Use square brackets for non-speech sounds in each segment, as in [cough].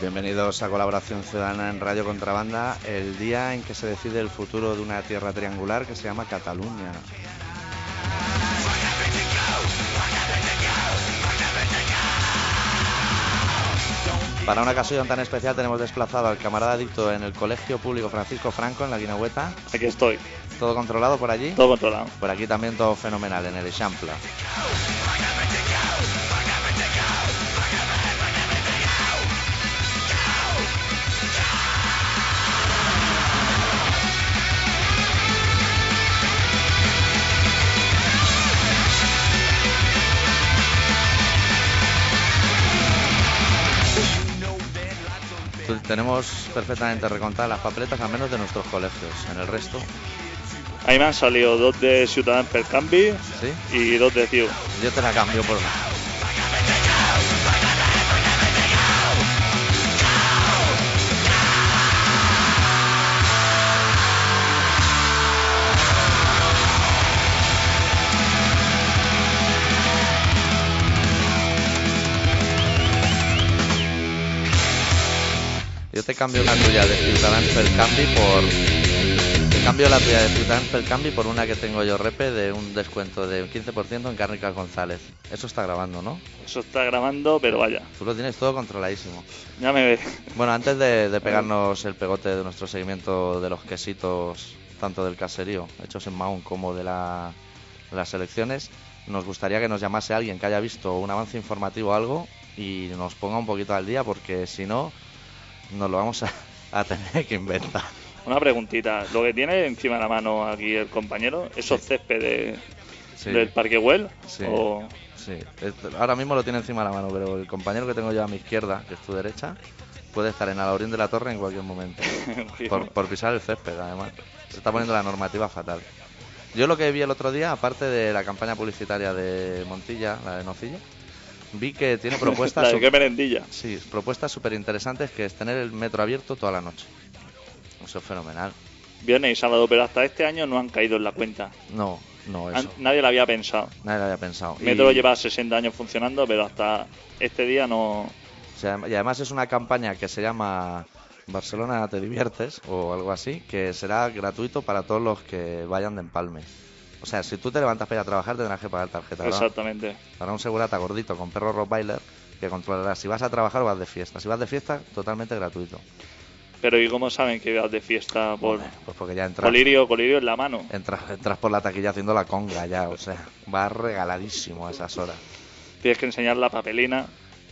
Bienvenidos a Colaboración Ciudadana en Radio Contrabanda, el día en que se decide el futuro de una tierra triangular que se llama Cataluña. Para una ocasión tan especial tenemos desplazado al camarada adicto en el Colegio Público Francisco Franco en la Guinahueta. Aquí estoy, ¿Todo controlado por allí? todo controlado. Por aquí también todo fenomenal, en el Echampla. Tenemos perfectamente recontadas las papeletas, al menos de nuestros colegios. En el resto, Ahí me han salido dos de Ciudadanos per Cambi ¿sí? y dos de CIU. Yo te la cambio por una. Yo te cambio la tuya de Ciudadanos per Cambi por te cambio la tuya de Ciudadanos per Cambi por una que tengo yo, Repe, de un descuento de un 15% en Cárnicas González. Eso está grabando, ¿no? Eso está grabando, pero vaya, Tú lo tienes todo controladísimo. ya me ve. Bueno, antes de, de [laughs] pegarnos el pegote de nuestro seguimiento de los quesitos, tanto del caserío, hechos en Mahón, como de, la- las elecciones, nos gustaría que nos llamase alguien que haya visto un avance informativo o algo y nos ponga un poquito al día, porque si no, nos lo vamos a, a tener que inventar. Una preguntita, lo que tiene encima de la mano aquí el compañero, esos Sí, del Parque Güell, Sí. o sí. Ahora mismo lo tiene encima de la mano, pero el compañero que tengo yo a mi izquierda, que es tu derecha, puede estar en Alaurín de la Torre en cualquier momento. [laughs] por, por pisar el césped, además. Se está poniendo la normativa fatal. Yo lo que vi el otro día, aparte de la campaña publicitaria de Montilla, la de Nocilla, vi que tiene [laughs] propuestas, la de qué sí, propuestas súper interesantes, que es tener el metro abierto toda la noche. Eso es fenomenal. Viernes y sábado, pero hasta este año no han caído en la cuenta. No, no, eso. nadie lo había pensado. Nadie lo había pensado. Y- Metro lleva 60 años funcionando, pero hasta este día no. Y además es una campaña que se llama Barcelona te diviertes o algo así, que será gratuito para todos los que vayan de empalme. O sea, si tú te levantas para ir a trabajar tendrás que pagar tarjeta. ¿verdad? Exactamente. Para un segurata gordito con perro Rottweiler que controlará si vas a trabajar o vas de fiesta. Si vas de fiesta, totalmente gratuito. Pero ¿y cómo saben que vas de fiesta por Pues porque ya entras, colirio, colirio en la mano? entras, entras por la taquilla haciendo la conga ya, o sea, vas regaladísimo a esas horas. Tienes que enseñar la papelina.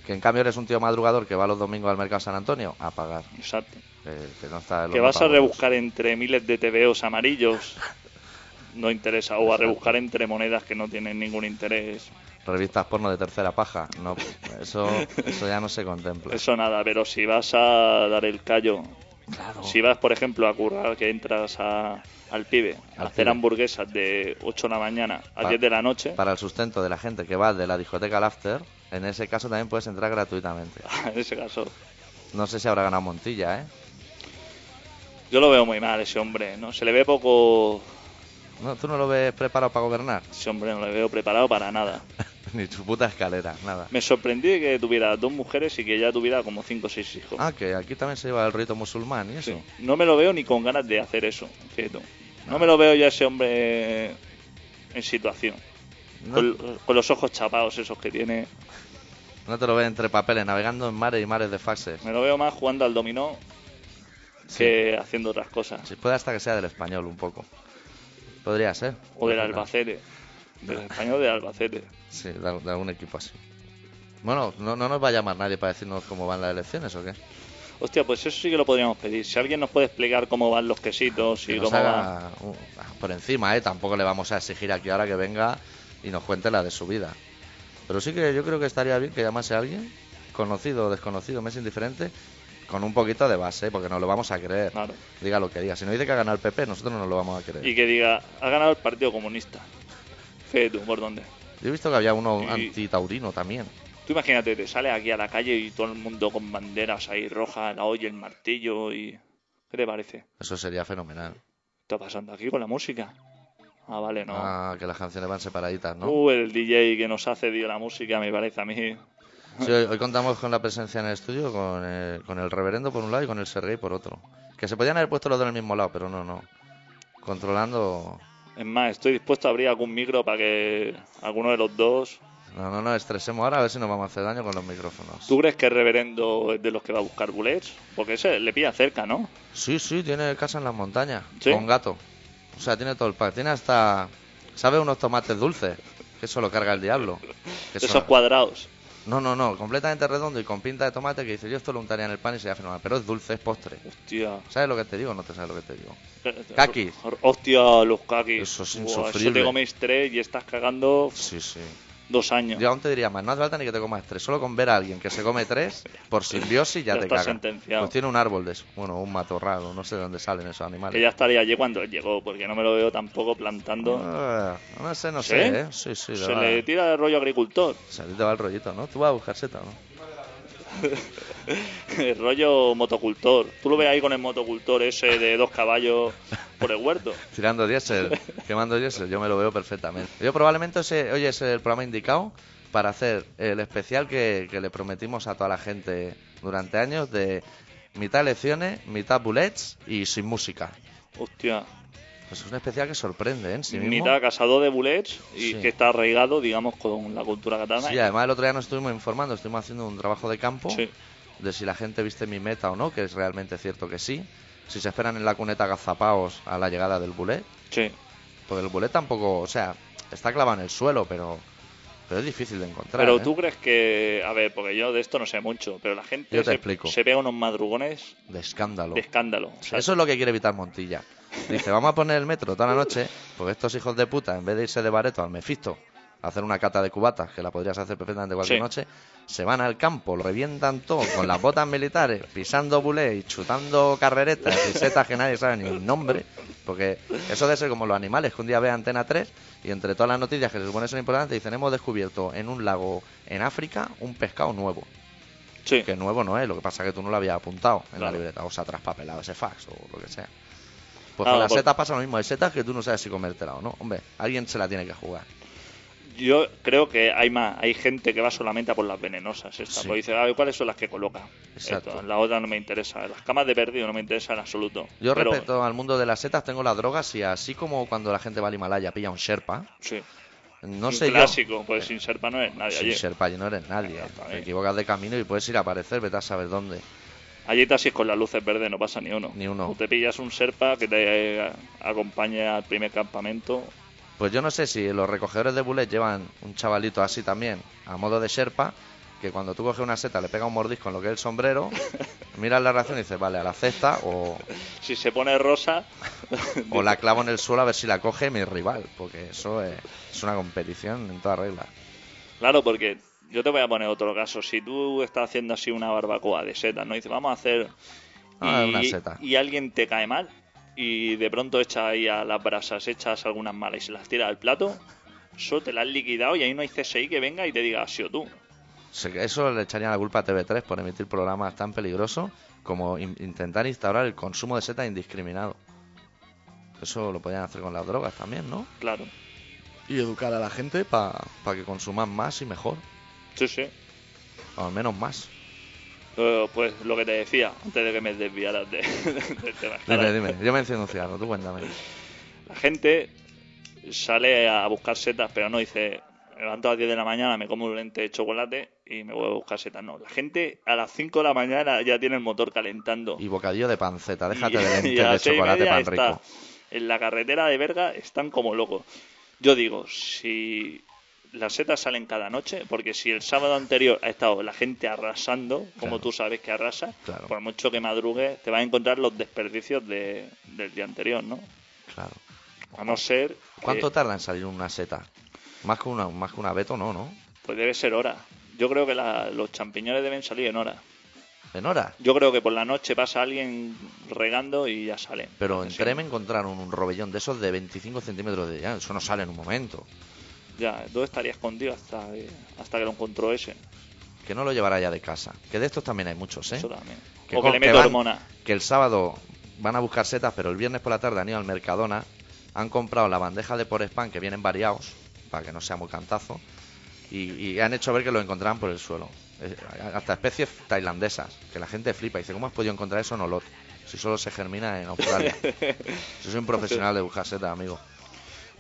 Que en cambio eres un tío madrugador que va los domingos al mercado San Antonio a pagar. Exacto. Que, que no está Que vas a rebuscar entre miles de TVOs amarillos. [laughs] No interesa. O a rebuscar entre monedas que no tienen ningún interés. revistas porno de tercera paja. No, eso, eso ya no se contempla. Eso nada. Pero si vas a dar el callo. Claro. Si vas, por ejemplo, a currar, que entras a- al pibe a hacer pibe. hamburguesas de 8 de la mañana a Pa- 10 de la noche. Para el sustento de la gente que va de la discoteca al after, en ese caso también puedes entrar gratuitamente. [laughs] En ese caso. No sé si habrá ganado Montilla, ¿eh? Yo lo veo muy mal ese hombre, ¿no? Se le ve poco... No, ¿Tú no lo ves preparado para gobernar? Ese hombre no le veo preparado para nada. [laughs] Ni su puta escalera, nada. Me sorprendí que tuviera dos mujeres y que ya tuviera como cinco o seis hijos. Ah, que aquí también se lleva el rito musulmán y eso. Sí. No me lo veo ni con ganas de hacer eso, fíjate. No me lo veo ya ese hombre en situación. No, Con, con los ojos chapados esos que tiene. no te lo ves entre papeles, navegando en mares y mares de faxes. Me lo veo más jugando al dominó que haciendo otras cosas. Si puede hasta que sea del español un poco. Podría ser. O del Albacete. Del español del Albacete. Sí, de, de algún equipo así. Bueno, no, no nos va a llamar nadie para decirnos cómo van las elecciones o qué. Hostia, pues eso sí que lo podríamos pedir. Si alguien nos puede explicar cómo van los quesitos y Que cómo va. haga un- por encima, ¿eh? Tampoco le vamos a exigir aquí ahora que venga y nos cuente la de su vida. Pero sí que yo creo que estaría bien que llamase a alguien, conocido o desconocido, me es indiferente, con un poquito de base, porque nos lo vamos a creer. Claro. Diga lo que diga. Si no dice que ha ganado el PP, nosotros no nos lo vamos a creer. Y que diga, ha ganado el Partido Comunista. Fíjate tú, ¿por dónde? Yo he visto que había uno Y- antitaurino también. Tú imagínate, te sales aquí a la calle y todo el mundo con banderas ahí rojas, la olla, el martillo y... ¿Qué te parece? Eso sería fenomenal. ¿Qué está pasando aquí con la música? Ah, vale, no. Ah, que las canciones van separaditas, ¿no? Uh, el DJ que nos hace, tío, la música, me parece a mí. Sí, hoy, hoy contamos con la presencia en el estudio con el, con el reverendo por un lado y con el Sergei por otro. Que se podían haber puesto los dos en el mismo lado, pero no, no. Controlando... Es más, estoy dispuesto a abrir algún micro para que alguno de los dos. No, no, no, estresemos ahora a ver si nos vamos a hacer daño con los micrófonos. ¿Tú crees que el reverendo es de los que va a buscar bullets? Porque ese le pilla cerca, ¿no? Sí, sí, tiene casa en las montañas, ¿Sí? con gato. O sea, tiene todo el pack. Tiene hasta... ¿Sabe unos tomates dulces? Que eso lo carga el diablo. Que [laughs] Esos son- cuadrados. No, no, no, completamente redondo y con pinta de tomate que dice yo esto lo untaría en el pan y sería fenomenal. Pero es dulce, es postre. Hostia. ¿Sabes lo que te digo o no te sabes lo que te digo? Kakis. Hostia, los kakis. Eso es Buah, Eso insufrible. te coméis tres y estás cagando Sí, sí. Dos años. Yo aún te diría más, no hace falta ni que te comas tres. Solo con ver a alguien que se come tres, por simbiosis [laughs] ya, Ya te está caga. sentenciado. Pues tiene un árbol de eso. Bueno, un matorral, o no sé de dónde salen esos animales. Que ya estaría allí cuando llegó, porque no me lo veo tampoco plantando. Ah, no sé, no ¿Sí? sé, ¿eh? Sí, sí, de Se le tira el rollo agricultor. Se le va el rollito, ¿no? Tú vas a buscar seta, ¿no? [laughs] el rollo motocultor. Tú lo ves ahí con el motocultor ese de dos caballos por el huerto. Tirando diésel, quemando diésel, yo me lo veo perfectamente. Yo probablemente ese, hoy es el programa indicado para hacer el especial que, que le prometimos a toda la gente durante años de mitad lecciones, mitad bullets y sin música. Hostia. Pues es un especial que sorprende ¿eh? en sí mismo. Mitad casado de bullets y Sí. que está arraigado, digamos, con la cultura catalana. Sí, además el otro día nos estuvimos informando, estuvimos haciendo un trabajo de campo Sí. de si la gente viste mi meta o no, que es realmente cierto que sí. Si se esperan en la cuneta gazapaos a la llegada del bullet, Sí. porque el bullet tampoco, o sea, está clavado en el suelo, pero, pero es difícil de encontrar. Pero ¿eh? tú crees que, a ver, porque yo de esto no sé mucho, pero la gente Yo te se, explico. se pega unos madrugones De escándalo. de escándalo. O sea, Eso es lo que quiere evitar Montilla. Dice, vamos a poner el metro toda la noche, porque estos hijos de puta, en vez de irse de bareto al Mefisto, a hacer una cata de cubatas, que la podrías hacer perfectamente cualquier Sí. noche, se van al campo, lo revientan todo con las botas militares, pisando bulé y chutando carreretas y setas que nadie sabe ni el nombre, porque eso debe ser como los animales, que un día ve Antena 3 y entre todas las noticias que se supone son importantes, dicen, hemos descubierto en un lago en África un pescado nuevo. sí. Que nuevo no es, lo que pasa es que tú no lo habías apuntado en la libreta, o se ha traspapelado ese fax o lo que sea. Pues Claro, con las setas pasa lo mismo, hay setas que tú no sabes si comértela o no. Hombre, alguien se la tiene que jugar. Yo creo que hay más, hay gente que va solamente a por las venenosas. Estas, Sí. dice, "Ah, ¿cuáles son las que coloca? Exacto. Esto, la otra no me interesa. Las camas de perdido no me interesan en absoluto. Yo Pero, respecto al mundo de las setas tengo las drogas y así como cuando la gente va al Himalaya pilla un Sherpa, Sí. no Un sé clásico, pues sin Serpa no es nadie yo. Sin allí. Sherpa no eres nadie. Exactamente. Te equivocas de camino y puedes ir a aparecer, vete a saber dónde. Allí taxis con las luces verdes no pasa ni uno. Ni uno. O te pillas un Serpa que te eh, acompañe al primer campamento. Pues yo no sé si los recogedores de bullet llevan un chavalito así también, a modo de Sherpa, que cuando tú coges una seta le pega un mordisco en lo que es el sombrero, [laughs] miras la reacción y dices, vale, a la cesta o, Si se pone rosa, [laughs] o la clavo en el suelo a ver si la coge mi rival, porque eso es, es una competición en toda regla. Claro, porque yo te voy a poner otro caso. Si tú estás haciendo así una barbacoa de setas, ¿no? Y dices, vamos a hacer. Ah, y, una seta. y alguien te cae mal y de pronto echas ahí a las brasas, echas algunas malas y se las tiras al plato, eso te la has liquidado y ahí no hay CSI que venga y te diga, ha sido tú. Eso le echarían la culpa a TV3 por emitir programas tan peligrosos como in- intentar instaurar el consumo de setas indiscriminado. Eso lo podían hacer con las drogas también, ¿no? Claro. Y educar a la gente para que consuman más y mejor, Sí, sí. o al menos más. Pues lo que te decía, antes de que me desviaras de, [laughs] del tema. Dime, dime, yo me enciendo un cigarro, tú cuéntame. La gente sale a buscar setas, pero no dice, me levanto a las 10 de la mañana, me como un lente de chocolate y me voy a buscar setas. No, la gente a las 5 de la mañana ya tiene el motor calentando. Y bocadillo de panceta, déjate [laughs] Y- de lentes de chocolate pan rico. En la carretera de Berga están como locos. Yo digo, si las setas salen cada noche, porque si el sábado anterior ha estado la gente arrasando, como Claro. tú sabes que arrasa, Claro. por mucho que madrugues, te vas a encontrar los desperdicios de- del día anterior, ¿no? Claro. A no ser. ¿Cuánto tarda en salir una seta? Más que una, más que una beto, no, ¿no? Pues debe ser hora. Yo creo que la- los champiñones deben salir en hora. En hora. Yo creo que por la noche pasa alguien regando y ya salen. Pero en Trem encontraron un robellón de esos de 25 centímetros de ya, eso no sale en un momento. Ya, ¿dónde estaría escondido hasta, eh, hasta que lo encontró ese? Que no lo llevará ya de casa. Que de estos también hay muchos, ¿eh? Eso también. Que o que le que meto van- hormona. Que el sábado van a buscar setas, pero el viernes por la tarde han ido al Mercadona han comprado la bandeja de por spam que vienen variados, para que no sea muy cantazo, y, y han hecho ver que lo encontraban por el suelo. Eh, Hasta especies tailandesas, que la gente flipa y dice, ¿cómo has podido encontrar eso en Olot? Si solo se germina en Australia. [laughs] Yo soy un profesional de buscar setas, amigo.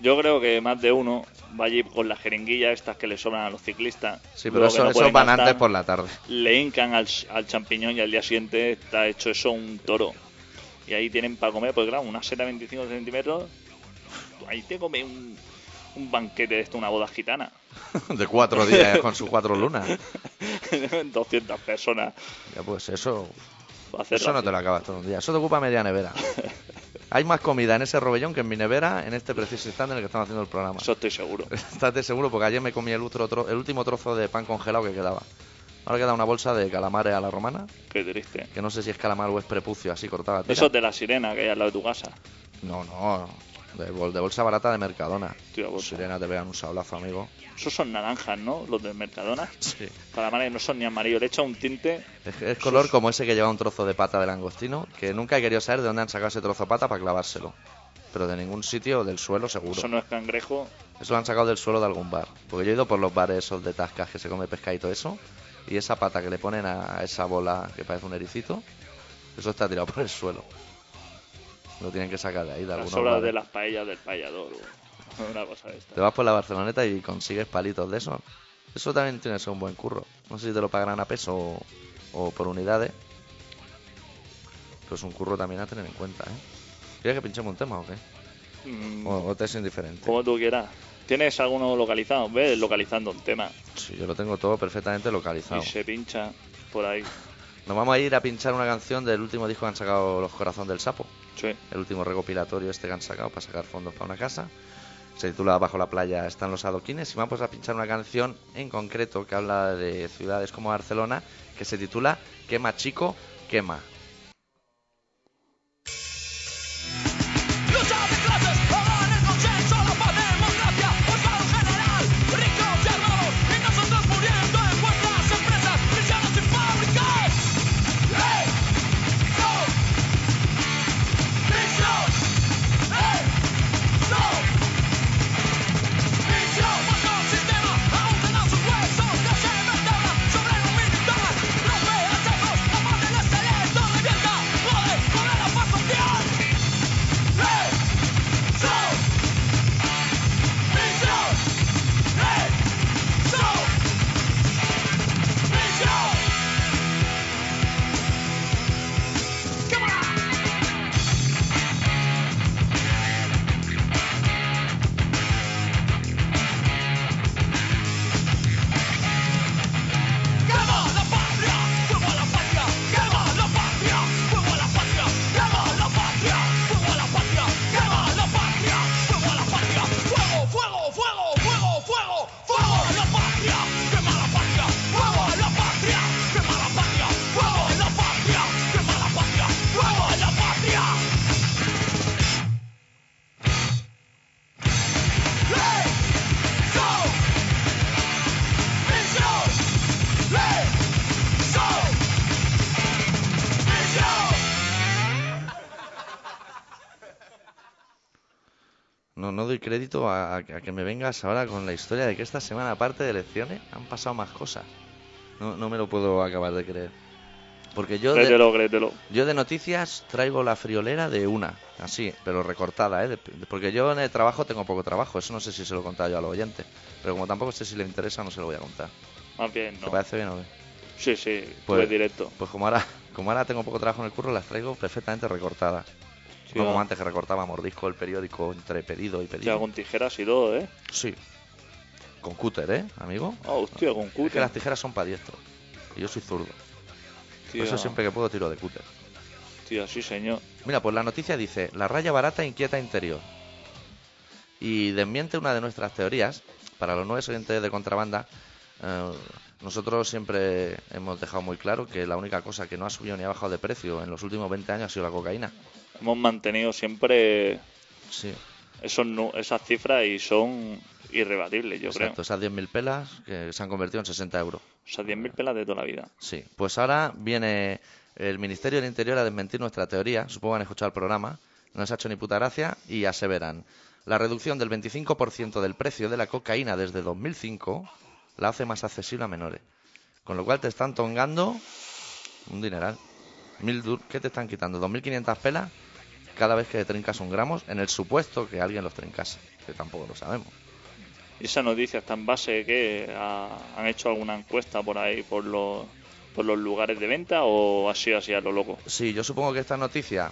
Yo creo que más de uno va allí con las jeringuillas estas que le sobran a los ciclistas. Sí, pero eso, no eso pueden van gastar, antes por la tarde. Le hincan al, al champiñón y al día siguiente está hecho eso un toro. Y ahí tienen para comer, pues claro, una seta de 25 centímetros. Ahí te come un, un banquete de esto, una boda gitana. [laughs] De cuatro días [laughs] con sus cuatro lunas. [laughs] 200 personas. Ya pues eso, eso no te lo acabas todo un día. Eso te ocupa media nevera. Hay más comida en ese robellón que en mi nevera en este preciso instante en el que estamos haciendo el programa. Eso estoy seguro. [laughs] Estate seguro porque ayer me comí el, otro, el último trozo de pan congelado que quedaba. Ahora queda una bolsa de calamares a la romana, Qué triste. que no sé si es calamar o es prepucio, así cortada. Eso es de la sirena que hay al lado de tu casa. No, no, de, bol- de bolsa barata de Mercadona. Tío. Sirena te pegan un sablazo, amigo. Esos son naranjas, ¿no? Los del Mercadona. [laughs] Sí. Calamares no son ni amarillos. Le echa un tinte. Es, es color como ese que lleva un trozo de pata de langostino, que nunca he querido saber de dónde han sacado ese trozo de pata para clavárselo. Pero de ningún sitio del suelo, seguro. Eso no es cangrejo. Eso lo han sacado del suelo de algún bar. Porque yo he ido por los bares esos de tascas que se come pescadito eso. Y esa pata que le ponen a esa bola que parece un ericito, eso está tirado por el suelo. Lo tienen que sacar de ahí, de Las sobras de las paellas del payador. Una cosa de esta. Te vas por la Barceloneta y consigues palitos de eso. Eso también tiene que ser un buen curro. No sé si te lo pagarán a peso o, o por unidades. Pero es un curro también a tener en cuenta, ¿eh? ¿Quieres que pinchemos un tema o qué? Mm, O, o te es indiferente. como tú quieras. ¿Tienes alguno localizado? Ves localizando un tema. Sí, yo lo tengo todo perfectamente localizado. Y se pincha por ahí. Nos vamos a ir a pinchar una canción del último disco que han sacado Los Corazón del Sapo. El último recopilatorio este que han sacado para sacar fondos para una casa. Se titula Bajo la playa están los adoquines y vamos a pinchar una canción en concreto que habla de ciudades como Barcelona que se titula Quema chico, quema. Crédito a, a que me vengas ahora con la historia de que esta semana, aparte de elecciones, han pasado más cosas. No, no me lo puedo acabar de creer. Porque yo de, Créetelo, créetelo. yo de noticias traigo la friolera de una, así, pero recortada, ¿eh? De- porque yo en el trabajo tengo poco trabajo, eso no sé si se lo he contado yo al oyente. Pero como tampoco sé si le interesa, no se lo voy a contar. Más bien, ¿Te no. parece bien o qué? Sí, sí, Pues- pues directo. Pues como ahora, como ahora tengo poco trabajo en el curro, las traigo perfectamente recortadas. Sí, como antes que recortaba mordisco el periódico entre pedido y Ya pedido. con tijeras y todo, ¿eh? Sí. Con cúter, ¿eh, amigo? Ah, hostia, con Es que cúter. las tijeras son para diestro. Y yo soy zurdo. Por eso siempre que puedo tiro de cúter. tía, sí, señor. Mira, pues la noticia dice, la raya barata inquieta interior. Y desmiente una de nuestras teorías, para los nuevos oyentes de contrabanda, eh, nosotros siempre hemos dejado muy claro que la única cosa que no ha subido ni ha bajado de precio en los últimos 20 años ha sido la cocaína. Hemos mantenido siempre Sí, esos, nu- esas cifras y son irrebatibles, yo exacto. Esas 10.000 pelas que se han convertido en 60 euros. creo. O sea, 10.000 pelas de toda la vida. Sí, pues ahora viene el Ministerio del Interior a desmentir nuestra teoría, supongo que han escuchado el programa, no les ha hecho ni puta gracia y aseveran, la reducción del 25% del precio de la cocaína desde 2005 la hace más accesible a menores. Con lo cual te están tongando un dineral. Mil ¿Qué te están quitando? ¿2.500 pelas cada vez que trincas un gramos? En el supuesto que alguien los trincase, que tampoco lo sabemos. ¿Y esa noticia está en base que han hecho alguna encuesta por ahí, por los, por los lugares de venta o ha sido así a lo loco? Sí, yo supongo que esta noticia,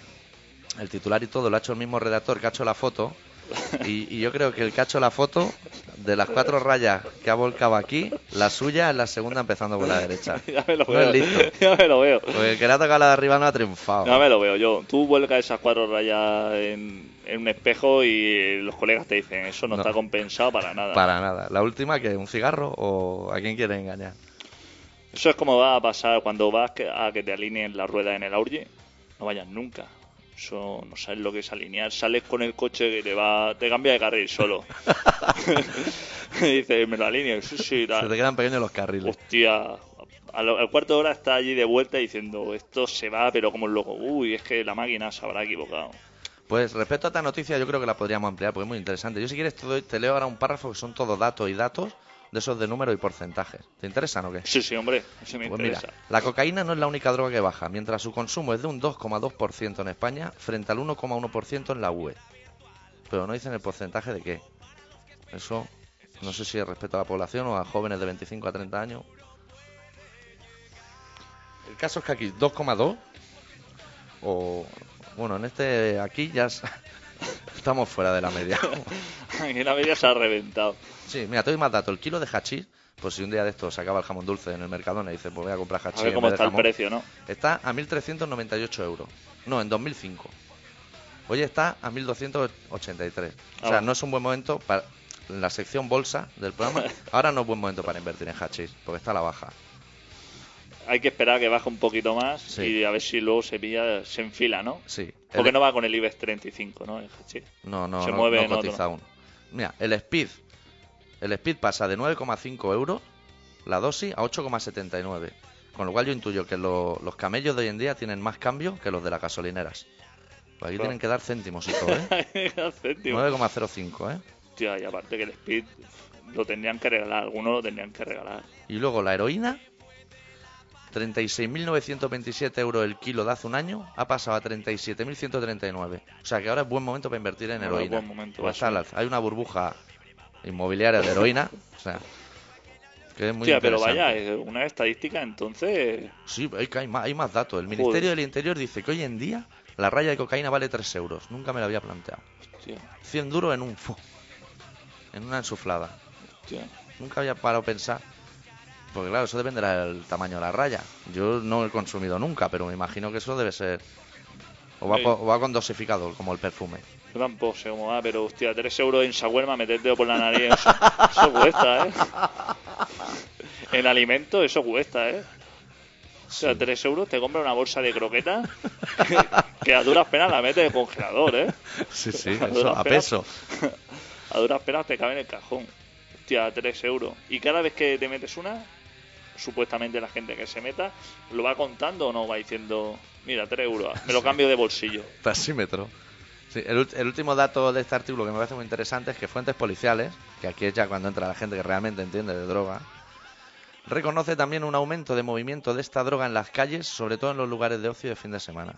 el titular y todo, lo ha hecho el mismo redactor que ha hecho la foto. [laughs] Y, y yo creo que el hecho la foto, de las cuatro rayas que ha volcado aquí, la suya es la segunda empezando por la derecha. [laughs] ya me lo No veo, listo. [laughs] ya me lo veo. Porque el que le ha tocado la de arriba no ha triunfado. Ya me lo veo yo. Tú vuelcas esas cuatro rayas en, en un espejo y los colegas te dicen, eso no, No. está compensado para nada. Para nada. La última, que ¿Un cigarro o a quién quiere engañar? Eso es como va a pasar cuando vas a que te alineen la rueda en el Aurye. No vayas nunca. Eso no sabes lo que es alinear. Sales con el coche que te va, te cambia de carril solo. [laughs] [laughs] y dices, me lo alineo. Sí, sí, Se te quedan pequeños los carriles. Hostia. Al, al cuarto de hora está allí de vuelta diciendo, esto se va, pero como un loco. Uy, es que la máquina se habrá equivocado. Pues respecto a esta noticia, yo creo que la podríamos ampliar porque es muy interesante. Yo, si quieres, te, doy- te leo ahora un párrafo que son todos datos y datos de esos de números y porcentajes. ¿Te interesan o qué? Sí, sí, hombre. Eso me Pues interesa. mira, la cocaína no es la única droga que baja, mientras su consumo es de un 2,2% en España frente al 1,1% en la UE. Pero no dicen el porcentaje de qué. Eso no sé si es respecto a la población o a jóvenes de 25 a 30 años. El caso es que aquí 2,2 o bueno, en este aquí ya es- [laughs] estamos fuera de la media. [laughs] [laughs] Aquí la media se ha reventado. Sí, mira, te doy más datos. El kilo de hachís, pues si un día de estos se acaba el jamón dulce en el Mercadona y dices, pues voy a comprar hachís A ver en cómo está el precio, ¿no? Está a 1.398 euros. No, en 2005. Hoy está a 1.283. O sea, Ah. no es un buen momento para en la sección bolsa del programa. [laughs] Ahora no es buen momento para invertir en hachís, porque está a la baja. Hay que esperar a que baje un poquito más Sí. y a ver si luego se pilla, se enfila, ¿no? Sí. Porque El- no va con el IBEX 35, ¿no? El hachís. No, no, se no, mueve no en otro. cotiza aún. Mira, el Speed. El Speed pasa de 9,5 euros la dosis a 8,79. Con lo cual yo intuyo que lo- los camellos de hoy en día tienen más cambio que los de las gasolineras. Pues aquí tienen que dar céntimos y todo, ¿eh? [laughs] Céntimo. 9,05, ¿eh? Hostia, y aparte que el Speed lo tendrían que regalar, algunos lo tendrían que regalar. Y luego la heroína, 36.927 euros el kilo de hace un año, ha pasado a 37.139. O sea que ahora es buen momento para invertir en Ahora heroína. buen momento. Hay una burbuja inmobiliaria de heroína, o sea, que es muy Hostia, pero vaya, es una estadística entonces... Sí, hay, más, hay más datos. El Ministerio del Interior dice que hoy en día la raya de cocaína vale 3 euros. Nunca me lo había planteado. Hostia, 100 duros en un en una ensuflada. hostia. Nunca había parado a pensar. Porque claro, eso depende del tamaño de la raya. Yo no he consumido nunca, pero me imagino que eso debe ser... O va, Sí. po- o va con dosificador, como el perfume. Yo tampoco sé cómo va, pero hostia, 3 euros en shawarma, meter el dedo por la nariz, eso, eso cuesta, ¿eh? [laughs] En alimento eso cuesta, ¿eh? O sea, 3 euros te compra una bolsa de croquetas que, que a duras penas la metes en el congelador, ¿eh? Sí, sí, [laughs] A eso, a penas- peso. [laughs] A duras penas te cabe en el cajón. Hostia, 3 euros. Y cada vez que te metes una, supuestamente la gente que se meta, ¿lo va contando o no? Va diciendo, mira, 3 euros, me lo cambio de bolsillo. Taxímetro. Sí, el, el último dato de este artículo que me parece muy interesante es que fuentes policiales, que aquí es ya cuando entra la gente que realmente entiende de droga, reconoce también un aumento de movimiento de esta droga en las calles, sobre todo en los lugares de ocio de fin de semana.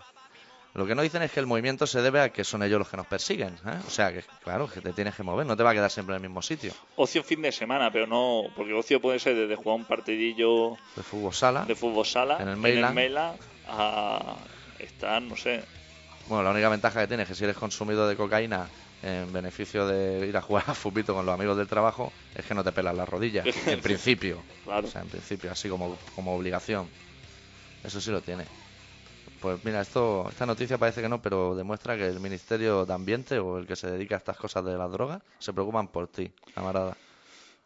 Lo que no dicen es que el movimiento se debe a que son ellos los que nos persiguen. ¿eh? O sea, que claro, que te tienes que mover, no te va a quedar siempre en el mismo sitio. Ocio fin de semana, pero no, porque ocio puede ser desde jugar un partidillo De fútbol sala. de fútbol sala En el Mailand. Mailand a estar, no sé, Bueno, la única ventaja que tienes es que si eres consumidor de cocaína en beneficio de ir a jugar a fútbol con los amigos del trabajo, es que no te pelas las rodillas, [laughs] en principio. claro. O sea, en principio, así como, como obligación. Eso sí lo tiene. Pues mira, esto, esta noticia parece que no, pero demuestra que el Ministerio de Ambiente o el que se dedica a estas cosas de las drogas se preocupan por ti, camarada.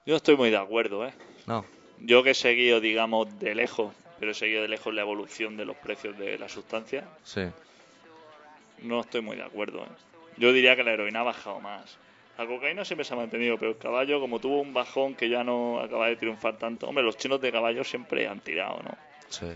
Yo estoy muy de acuerdo, ¿eh? No, Yo que he seguido, digamos, de lejos, pero he seguido de lejos la evolución de los precios de la sustancia, sí. no estoy muy de acuerdo, ¿eh? Yo diría que la heroína ha bajado más. La cocaína siempre se ha mantenido, pero el caballo, como tuvo un bajón que ya no acaba de triunfar tanto, hombre, los chinos de caballo siempre han tirado, ¿no? Sí,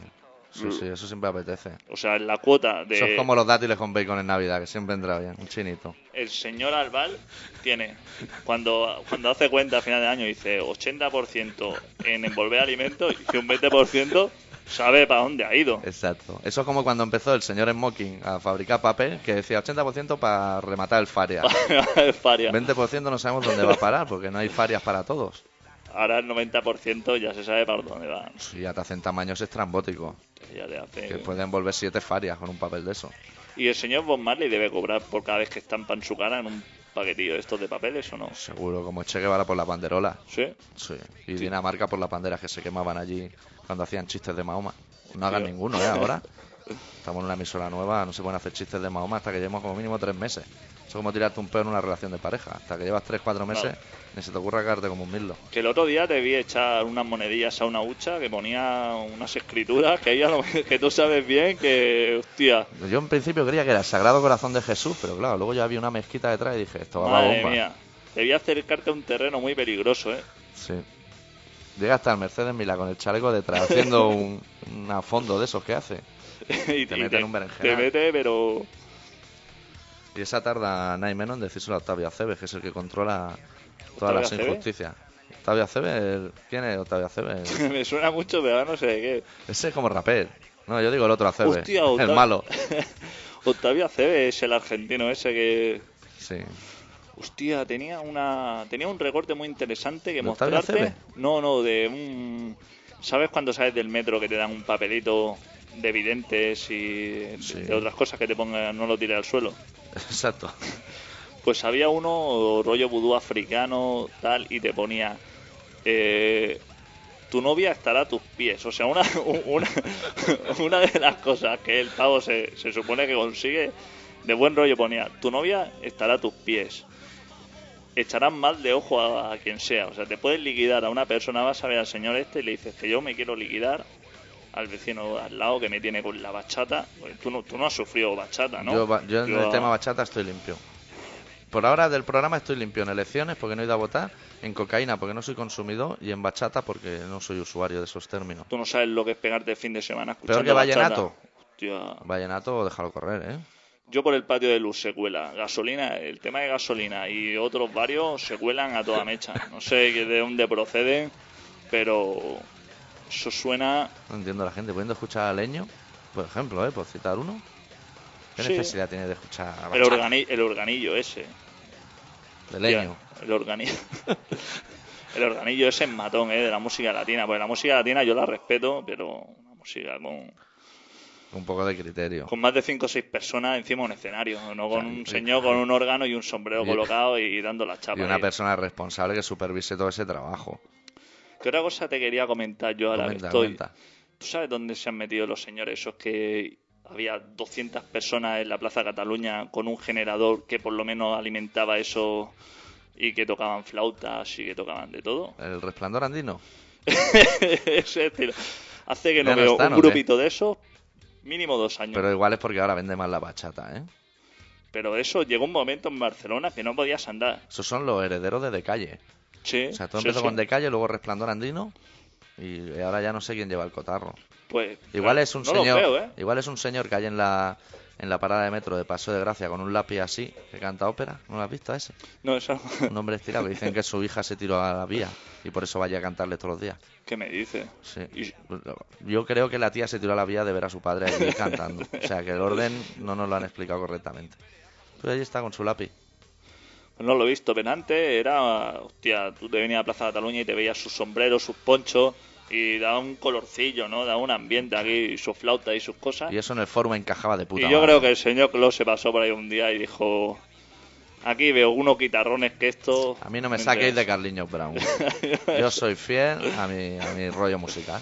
Sí, sí, eso siempre apetece. O sea, la cuota de... Eso es como los dátiles con bacon en Navidad, que siempre entra bien, un chinito. el señor Albal tiene, cuando, cuando hace cuenta a final de año, dice 80% en envolver alimentos y un 20% sabe para dónde ha ido. Exacto. Eso es como cuando empezó el señor Smoking a fabricar papel, que decía 80% para rematar el faria. Faria. 20% no sabemos dónde va a parar, porque no hay farias para todos. Ahora el 90% ya se sabe para dónde va. Y ya te hacen tamaños estrambóticos, Ya te hace- que pueden envolver siete farias con un papel de eso. Y el señor Bob Marley debe cobrar por cada vez que estampan su cara en un paquetillo de estos de papeles o no. Seguro, como Che Guevara por la banderola. ¿Sí? Sí. Y Dinamarca por las banderas que se quemaban allí cuando hacían chistes de Mahoma. No hagan Tío. ninguno, ¿eh? Ahora. [laughs] Estamos en una emisora nueva, no se pueden hacer chistes de Mahoma hasta que llevemos como mínimo tres meses. Eso es como tirarte un pedo en una relación de pareja. Hasta que llevas tres, cuatro meses, Claro. ni se te ocurra caerte como un mirlo. Que el otro día te vi echar unas monedillas a una hucha que ponía unas escrituras que, ella [laughs] que tú sabes bien que, hostia, Yo en principio creía que era el Sagrado Corazón de Jesús, pero claro, luego ya vi una mezquita detrás y dije, esto va a madre bomba. mía. Debía acercarte a un terreno muy peligroso, ¿eh? Sí. Llega hasta el Mercedes Mila con el chaleco detrás, haciendo [laughs] un, un a fondo de esos que hace. [laughs] y Te mete en un berenjenal. Te mete, pero... Y esa tarda nada menos en decírselo a Octavio Aceves, que es el que controla todas ¿Octavio las injusticias. Octavio Aceves, el- ¿quién es Octavio Aceves? [laughs] me suena mucho, pero no sé de qué. Ese es como rapper. No, yo digo el otro Aceves, Hostia, el Octavio- malo. [laughs] Octavio Acebe es el argentino ese que... Sí. Hostia, tenía una tenía un recorte muy interesante que ¿De Octavio mostrarte. Acebe? No, no, de un ¿Sabes cuando sales del metro que te dan un papelito de videntes y Sí. de otras cosas que te pongan no lo tires al suelo? [laughs] Exacto. Pues había uno rollo vudú africano tal y te ponía eh, tu novia estará a tus pies. O sea, una, [laughs] una, [laughs] una de las cosas que el pavo se, se supone que consigue de buen rollo ponía tu novia estará a tus pies. Echarán mal de ojo a, a quien sea. O sea, te puedes liquidar a una persona, vas a ver al señor este y le dices que yo me quiero liquidar al vecino al lado que me tiene con la bachata. Pues tú, no, tú no has sufrido bachata, ¿no? Yo, yo en Yo- el tema bachata estoy limpio. Por ahora del programa estoy limpio en elecciones porque no he ido a votar, en cocaína porque no soy consumidor y en bachata porque no soy usuario de esos términos. Tú no sabes lo que es pegarte el fin de semana Peor escuchando que bachata. vallenato. Hostia. Vallenato, déjalo correr, ¿eh? Yo por el patio de luz se cuela. Gasolina, el tema de gasolina y otros varios se cuelan a toda mecha. No sé que de dónde proceden, pero eso suena... No entiendo a la gente pudiendo escuchar a Leño, por ejemplo, ¿eh? Por citar uno. ¿Qué Sí. necesidad tiene de escuchar a El, organi- el organillo ese. de Leño? El organillo. [laughs] el organillo ese es matón, ¿eh? De la música latina. Pues la música latina yo la respeto, pero una música con... Un poco de criterio. con más de 5 o 6 personas encima de un escenario, no con un señor con un órgano y un sombrero y- colocado y dando la chapa. Y una ahí. persona responsable que supervise todo ese trabajo. ¿Qué otra cosa te quería comentar yo ahora Comenta, que estoy? comenta. ¿Tú sabes dónde se han metido los señores esos que había 200 personas en la Plaza Cataluña con un generador que por lo menos alimentaba eso y que tocaban flautas y que tocaban de todo? ¿El resplandor andino? [laughs] Ese estilo. Hace que no veo están, un grupito de esos mínimo dos años. Pero igual es porque ahora vende más la bachata, ¿eh? Pero eso llegó un momento en Barcelona que no podías andar. Esos son los herederos de De Calle. Sí, O sea, todo sí, empezó sí. con De Calle, luego Resplandor Andino y ahora ya no sé quién lleva el cotarro. Pues, Igual claro, es un no señor, creo, ¿eh? igual es un señor que hay en la en la parada de metro de Paso de Gracia con un lápiz así que canta ópera. ¿No lo has visto a ese? No, eso... [laughs] Un hombre estirado dicen que su hija se tiró a la vía y por eso vaya a cantarle todos los días. ¿Qué me dice? Sí. Y- Yo creo que la tía se tiró a la vía de ver a su padre allí cantando. O sea, que el orden no nos lo han explicado correctamente. Pero allí está con su lápiz. No lo he visto, pero antes era, hostia, tú te venías a Plaza Cataluña y te veías sus sombreros, sus ponchos y daba un colorcillo, ¿no? Daba un ambiente aquí, y su flauta y sus cosas. Y eso en el foro encajaba de puta Y yo madre. creo que el señor Clos se pasó por ahí un día y dijo, aquí veo unos guitarrones que esto... A mí no me saquéis de Carliños Brown. [laughs] Yo soy fiel a mi, a mi rollo musical.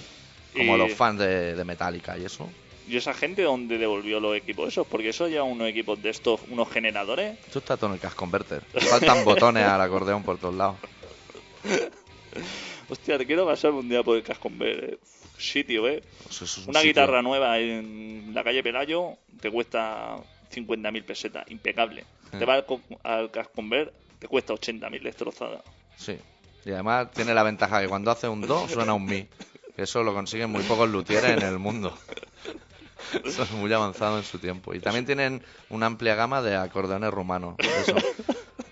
Como Y- los fans de, de Metallica y eso. ¿Y esa gente dónde devolvió los equipos esos? Porque eso lleva unos equipos de estos, unos generadores. Esto está todo en el cash converter. Faltan [laughs] botones al acordeón por todos lados. Hostia, te quiero pasar un día por el Casconver. eh. Sitio, ¿eh? Eso es un Una sitio- guitarra nueva en la calle Pelayo te cuesta 50.000 pesetas, impecable. Te vas al, al te cuesta 80.000 destrozada. Sí. Y además tiene la ventaja que cuando hace un do suena un mi. Eso lo consiguen muy pocos luthieres en el mundo. [laughs] Es muy avanzado en su tiempo. Y también tienen una amplia gama de acordeones rumanos. Eso,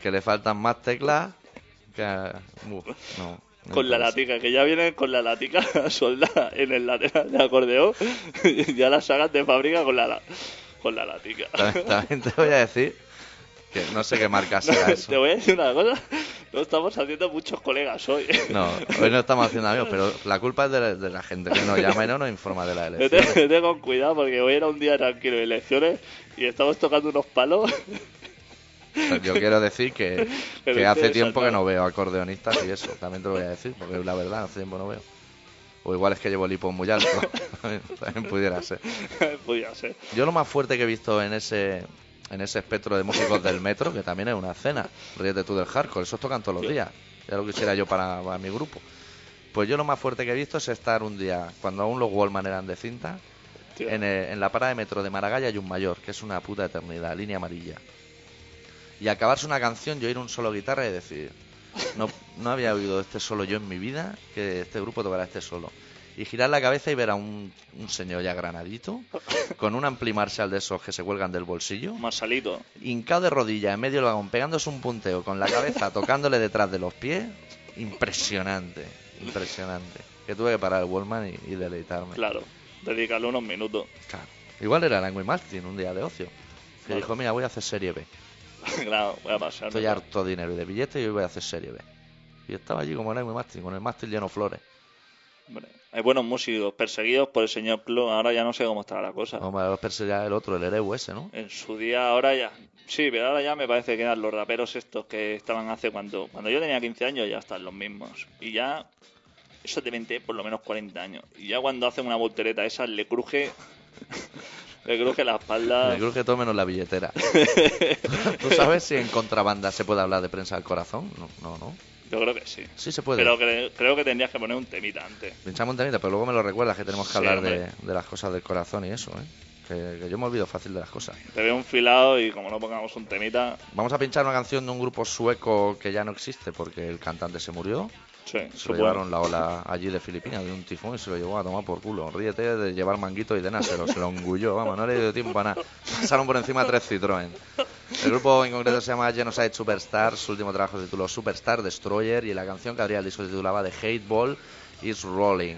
que le faltan más teclas que... no, no Con la latica, que ya vienen con la latica [laughs] soldada en el lateral de acordeón. [laughs] ya la sacan de fábrica con la, con la latica. También, también te voy a decir que no sé qué marca [laughs] será Te eso. voy a decir una cosa. No estamos haciendo muchos colegas hoy. No, hoy no estamos haciendo amigos, pero [laughs] la culpa es de la, de la gente que nos llama y no nos informa de las elecciones. vete con cuidado porque hoy era un día tranquilo de elecciones y estamos tocando unos palos. Yo quiero decir que, [laughs] hace tiempo que no veo acordeonistas y eso, también te lo voy a decir, porque la verdad, hace tiempo no veo. O igual es que llevo el hipo muy alto, también, pudiera ser. Podía ser. Yo lo más fuerte que he visto en ese en ese espectro de músicos del metro, que también es una escena, ríete tú del hardcore, esos tocan todos los días, ya lo quisiera yo para, para mi grupo. Pues yo lo más fuerte que he visto es estar un día, cuando aún los Wallman eran de cinta, en, eh, en la parada de metro de Maragalla y un mayor, que es una puta eternidad, línea amarilla. Y acabarse una canción, yo ir un solo guitarra y decir, no, no había oído este solo yo en mi vida, que este grupo tocará este solo. Y girar la cabeza y ver a un, un señor ya granadito, con un ampli Marshall de esos que se cuelgan del bolsillo, Marsalito. hincado de rodillas en medio del vagón, pegándose un punteo con la cabeza, [laughs] tocándole detrás de los pies. Impresionante, impresionante. Que tuve que parar el Wallman y, y deleitarme. Claro. Dedicarle unos minutos. Claro. Igual era Language Martin un día de ocio. Que Claro. dijo, mira, voy a hacer serie B. [laughs] claro, voy a pasar. Estoy harto de dinero y de billetes y hoy voy a hacer serie B. Y estaba allí como Language Martin, con el mástil lleno de flores. Hombre, hay buenos músicos perseguidos por el señor Club. Ahora ya no sé cómo estará la cosa. Hombre, los perseguía el otro, el ese, ¿no? En su día, ahora ya. Sí, pero ahora ya me parece que eran los raperos estos que estaban hace cuando. Cuando yo tenía 15 años ya están los mismos. Y ya. Eso te mente por lo menos 40 años. Y ya cuando hacen una voltereta esa, le cruje. [laughs] le cruje la espalda. Creo que todo menos la billetera. [laughs] ¿Tú sabes si en contrabanda se puede hablar de prensa del corazón? No, no, no. Yo creo que sí. Sí se puede. Pero cre- creo que tendrías que poner un temita antes. Pinchamos un temita, pero luego me lo recuerdas que tenemos que Sí, hablar de, de las cosas del corazón y eso, ¿eh? Que, que yo me olvido fácil de las cosas. Te veo un filado y como no pongamos un temita. Vamos a pinchar una canción de un grupo sueco que ya no existe porque el cantante se murió. Sí, Se lo llevaron la ola allí de Filipinas, de un tifón, y se lo llevó a tomar por culo. Ríete de llevar manguito y de nada, se lo, se lo engulló, vamos, no le dio tiempo a nada. Pasaron por encima tres Citroën. El grupo en concreto se llama Genocide Superstar, su último trabajo se tituló Superstar Destroyer y la canción que abría el disco se titulaba The Hate Ball is Rolling.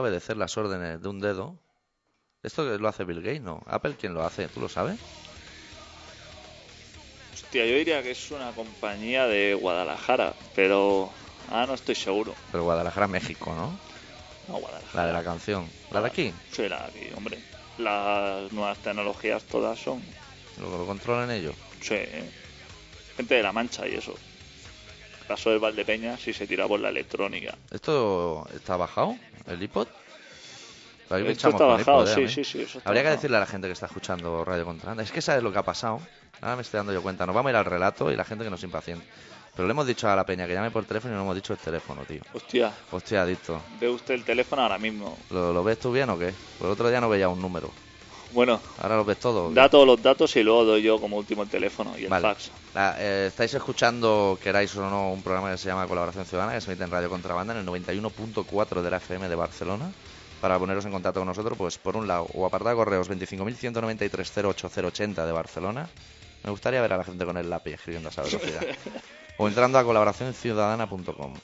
Obedecer las órdenes de un dedo. ¿Esto lo hace Bill Gates? No. ¿Apple quién lo hace? ¿Tú lo sabes? Hostia, yo diría que es una compañía de Guadalajara, pero ah, no estoy seguro. Pero Guadalajara, México, ¿no? No, Guadalajara. La de la canción. ¿La de aquí? Sí, la de aquí, hombre. Las nuevas tecnologías todas son. ¿Lo, lo controlan ellos? Sí. Gente de la Mancha y eso. Pasó del Valdepeñas y se tira por la electrónica. ¿Esto está bajado? ¿El iPod? Esto está bajado, iPod, ¿eh, sí, sí, sí. eso está Habría que decirle a la gente que está escuchando Radio Contrabanda. Es que sabes lo que ha pasado. Ahora me estoy dando yo cuenta. Nos vamos a ir al relato y la gente que nos impaciente. Pero le hemos dicho a la peña que llame por teléfono y no hemos dicho el teléfono, tío. Hostia, Hostia, adicto. ve usted el teléfono ahora mismo. ¿Lo, lo ves tú bien o qué? Pues el otro día no veía un número. Bueno, Ahora lo ves todo. da todos los datos y luego doy yo como último el teléfono y el Vale. fax. La- eh, estáis escuchando, queráis o no, un programa que se llama Colaboración Ciudadana, que se emite en Radio Contrabanda en el 91.4 de la FM de Barcelona. Para poneros en contacto con nosotros, pues por un lado, o apartado de correos 25.193.080 de Barcelona. Me gustaría ver a la gente con el lápiz escribiendo a esa velocidad. [laughs] o entrando a colaboracionciudadana.com.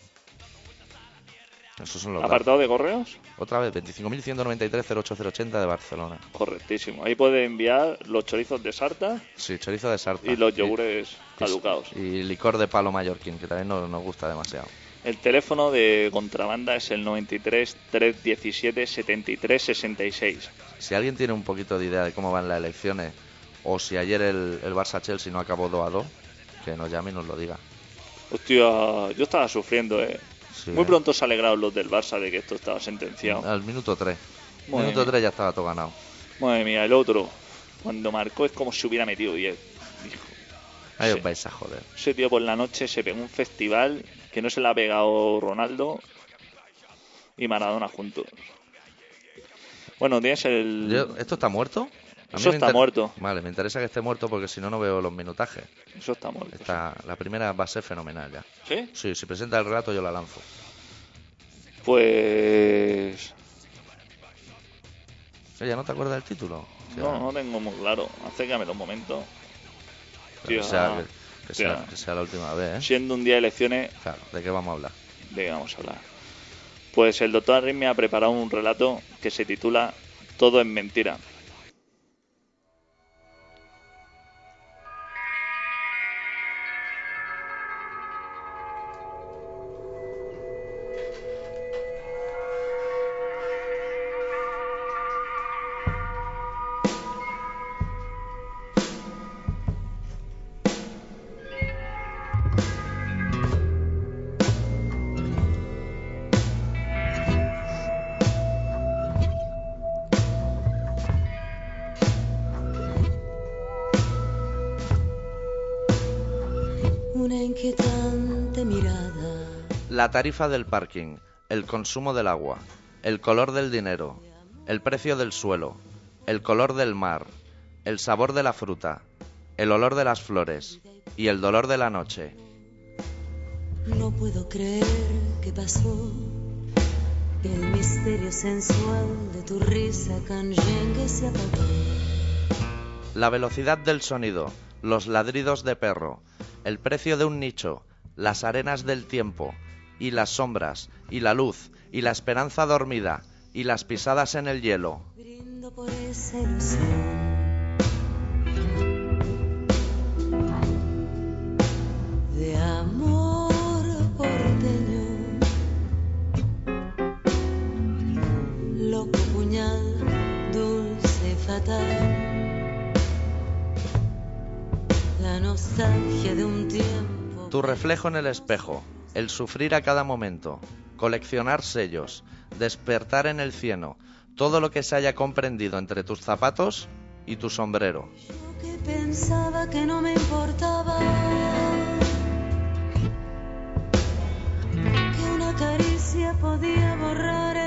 Esos son los datos. Apartado de correos, Otra vez, 25.193.080 de Barcelona. correctísimo. Ahí puede enviar los chorizos de sarta Sí, chorizo de sarta. y los yogures caducados. Y licor de palo mallorquín, que también no- nos gusta demasiado. El teléfono de contrabanda es el 93 317 73 66. Si alguien tiene un poquito de idea de cómo van las elecciones, o si ayer el, el Barça-Chelsea no acabó 2 a 2, que nos llame y nos lo diga. Hostia, yo estaba sufriendo, eh. Sí, Muy eh. pronto se alegraron los del Barça de que esto estaba sentenciado. Al minuto 3. Madre minuto mía. 3 ya estaba todo ganado. Madre mía, el otro, cuando marcó es como si hubiera metido 10. Dijo, Ahí os vais a joder. ese tío por la noche se pegó un festival que no se le ha pegado Ronaldo y Maradona juntos. Bueno, tienes el... Yo- ¿Esto está muerto? A mí Eso está inter- muerto. Vale, me interesa que esté muerto porque si no, no veo los minutajes. Eso está muerto. Está, la primera va a ser fenomenal ya. ¿Sí? Sí, si presenta el relato yo la lanzo. Pues... Oye, ¿no te acuerdas del título? No, no tengo muy claro. Acércamelo un momento. pero que, sea, ah, que- que sea- que sea la última vez, ¿eh? Siendo un día de elecciones, Claro, ¿de qué vamos a hablar? ¿de qué vamos a hablar? Pues el doctor Arritmia ha preparado un relato que se titula Todo es mentira. La tarifa del parking, el consumo del agua, el color del dinero, el precio del suelo, el color del mar, el sabor de la fruta, el olor de las flores y el dolor de la noche. No puedo creer que pasó. El misterio sensual de tu risa canyengue se apagó. La velocidad del sonido, los ladridos de perro, el precio de un nicho, las arenas del tiempo, y las sombras, y la luz, y la esperanza dormida, y las pisadas en el hielo. Brindo por esa ilusión. De amor porteño. Loco puñal, dulce fatal. La nostalgia de un tiempo. Tu reflejo en el espejo, el sufrir a cada momento, coleccionar sellos, despertar en el cieno, todo lo que se haya comprendido entre tus zapatos y tu sombrero. Yo pensaba que no me importaba que una caricia podía borrar el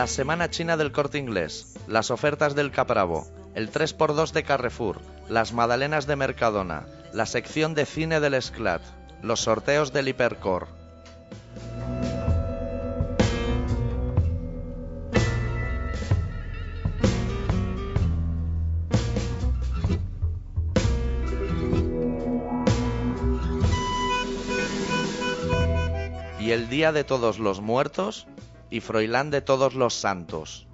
La semana china del corte inglés, las ofertas del Capravo, el 3x2 de Carrefour, las magdalenas de Mercadona, la sección de cine del Esclat, los sorteos del Hipercor. Y el Día de Todos los Muertos y Froilán de todos los santos.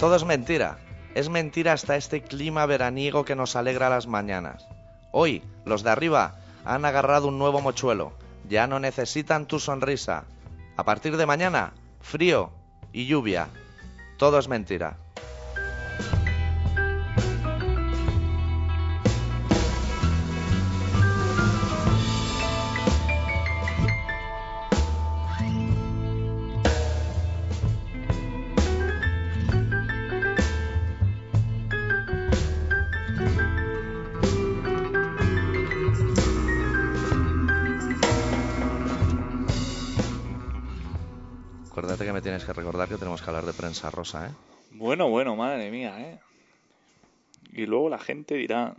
Todo es mentira. Es mentira hasta este clima veraniego que nos alegra las mañanas. Hoy, los de arriba han agarrado un nuevo mochuelo. Ya no necesitan tu sonrisa. A partir de mañana, frío y lluvia. Todo es mentira. De prensa rosa, ¿eh? Bueno, bueno, madre mía, ¿eh? Y luego la gente dirá,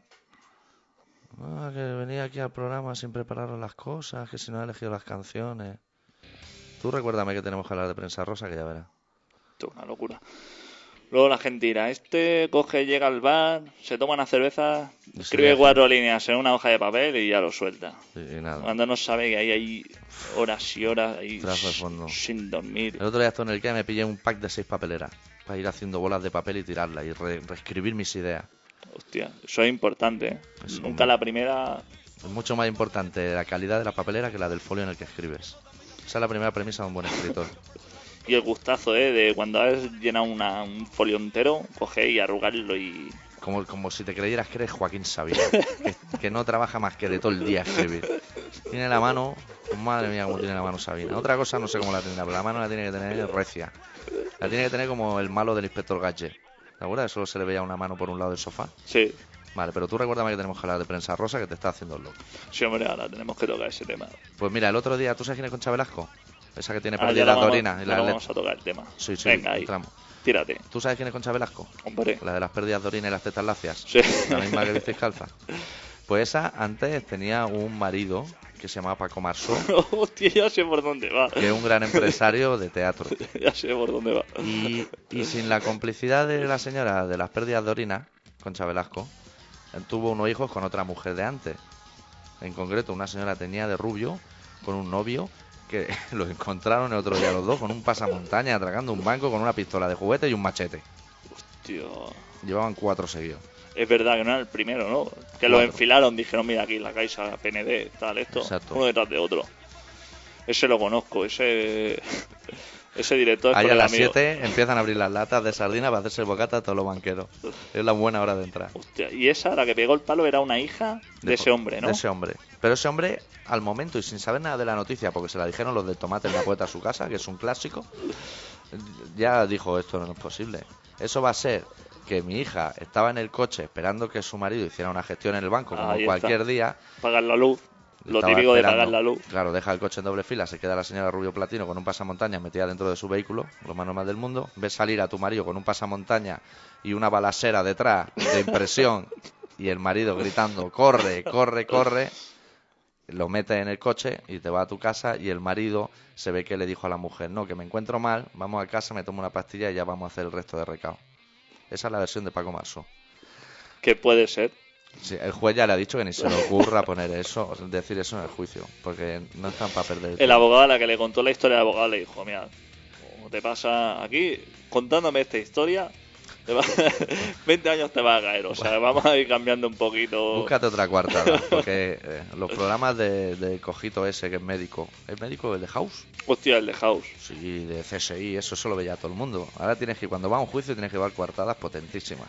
Ah, que venía aquí al programa sin preparar las cosas, que si no he elegido las canciones. Tú recuérdame que tenemos que hablar de prensa rosa, que ya verás. esto es una locura. Luego la gente dirá, este coge, llega al bar, se toma una cerveza, escribe cuatro líneas en una hoja de papel y ya lo suelta. Y, y nada. Cuando no sabe que ahí hay horas y horas ahí sin dormir. El otro día esto en el que me pillé un pack de seis papeleras para ir haciendo bolas de papel y tirarlas y re- reescribir mis ideas. Hostia, eso es importante. ¿eh? Eso, Nunca la primera... Es mucho más importante la calidad de la papelera que la del folio en el que escribes. Esa es la primera premisa de un buen escritor. [laughs] Y el gustazo, ¿eh? De cuando has llenado una- un folio entero, coger y arrugarlo y... Como, como si te creyeras que eres Joaquín Sabina, [laughs] que, que no trabaja más que de todo el día escribir. Tiene la mano, madre mía, cómo tiene la mano Sabina. Otra cosa no sé cómo la tendrá, pero la mano la tiene que tener recia. La tiene que tener como el malo del inspector Gadget. ¿Te acuerdas? Solo se le veía una mano por un lado del sofá. Sí, Vale, pero tú recuérdame que tenemos que hablar de prensa rosa que te está haciendo loco. sí, hombre, ahora tenemos que tocar ese tema. Pues mira, el otro día, ¿tú sabes quién es Concha Velasco? Esa que tiene Ah, perdida la vamos- dorina y la vamos a tocar el tema. Sí, sí, Venga, ahí, entramos. tírate. ¿Tú sabes quién es Concha Velasco? Hombre, La de las pérdidas de orina y las tetas lacias. sí. La misma que visteis calza. Pues esa antes tenía un marido que se llamaba Paco Marsó, [laughs] Hostia, ya sé por dónde va. que es un gran empresario de teatro. [laughs] Ya sé por dónde va. Y, y sin la complicidad de la señora de las pérdidas de orina, Concha Velasco, tuvo unos hijos con otra mujer de antes. En concreto, una señora tenía de rubio con un novio que [laughs] lo encontraron el otro día los dos con un pasamontaña atracando un banco con una pistola de juguete y un machete. Tío. Llevaban cuatro seguidos. Es verdad que no era el primero, ¿no? Que Cuatro. lo enfilaron, dijeron, mira aquí la Caixa, PND, tal, esto. Exacto. Uno detrás de otro. Ese lo conozco, ese. Ese director Ahí a las amigo. 7 empiezan a abrir las latas de sardina para hacerse el bocata a todos los banqueros. Es la buena hora de entrar. Hostia, y esa, la que pegó el palo, era una hija de, ese hombre, ¿no? De ese hombre. Pero ese hombre, al momento y sin saber nada de la noticia, porque se la dijeron los del tomate en la puerta a su casa, que es un clásico, ya dijo, esto no es posible. Eso va a ser que mi hija estaba en el coche esperando que su marido hiciera una gestión en el banco, como Ahí está. cualquier día. Pagar la luz. Lo típico de pagar la luz. Claro, deja el coche en doble fila, se queda la señora Rubio Platino con un pasamontaña metida dentro de su vehículo, lo más normal del mundo. Ves salir a tu marido con un pasamontaña y una balasera detrás de impresión y el marido gritando, corre, corre, corre. Lo metes en el coche y te va a tu casa y el marido se ve que le dijo a la mujer, no, que me encuentro mal, vamos a casa, me tomo una pastilla y ya vamos a hacer el resto de recao. Esa es la versión de Paco Marzo. Que puede ser. Sí, el juez ya le ha dicho que ni se le ocurra poner eso, decir eso en el juicio, porque no están para perder. El tiempo. abogado a la que le contó la historia, el abogado le dijo, mira, como te pasa aquí, contándome esta historia, te va- [laughs] 20 años te va a caer. O sea, vamos a ir cambiando un poquito. Búscate otra coartada, [laughs] porque eh, los programas de, de Cojito ese, que es médico, ¿es médico el de House? Hostia, el de House. Sí, de CSI, eso solo veía todo el mundo. Ahora tienes que, cuando va a un juicio, tienes que llevar coartadas potentísimas.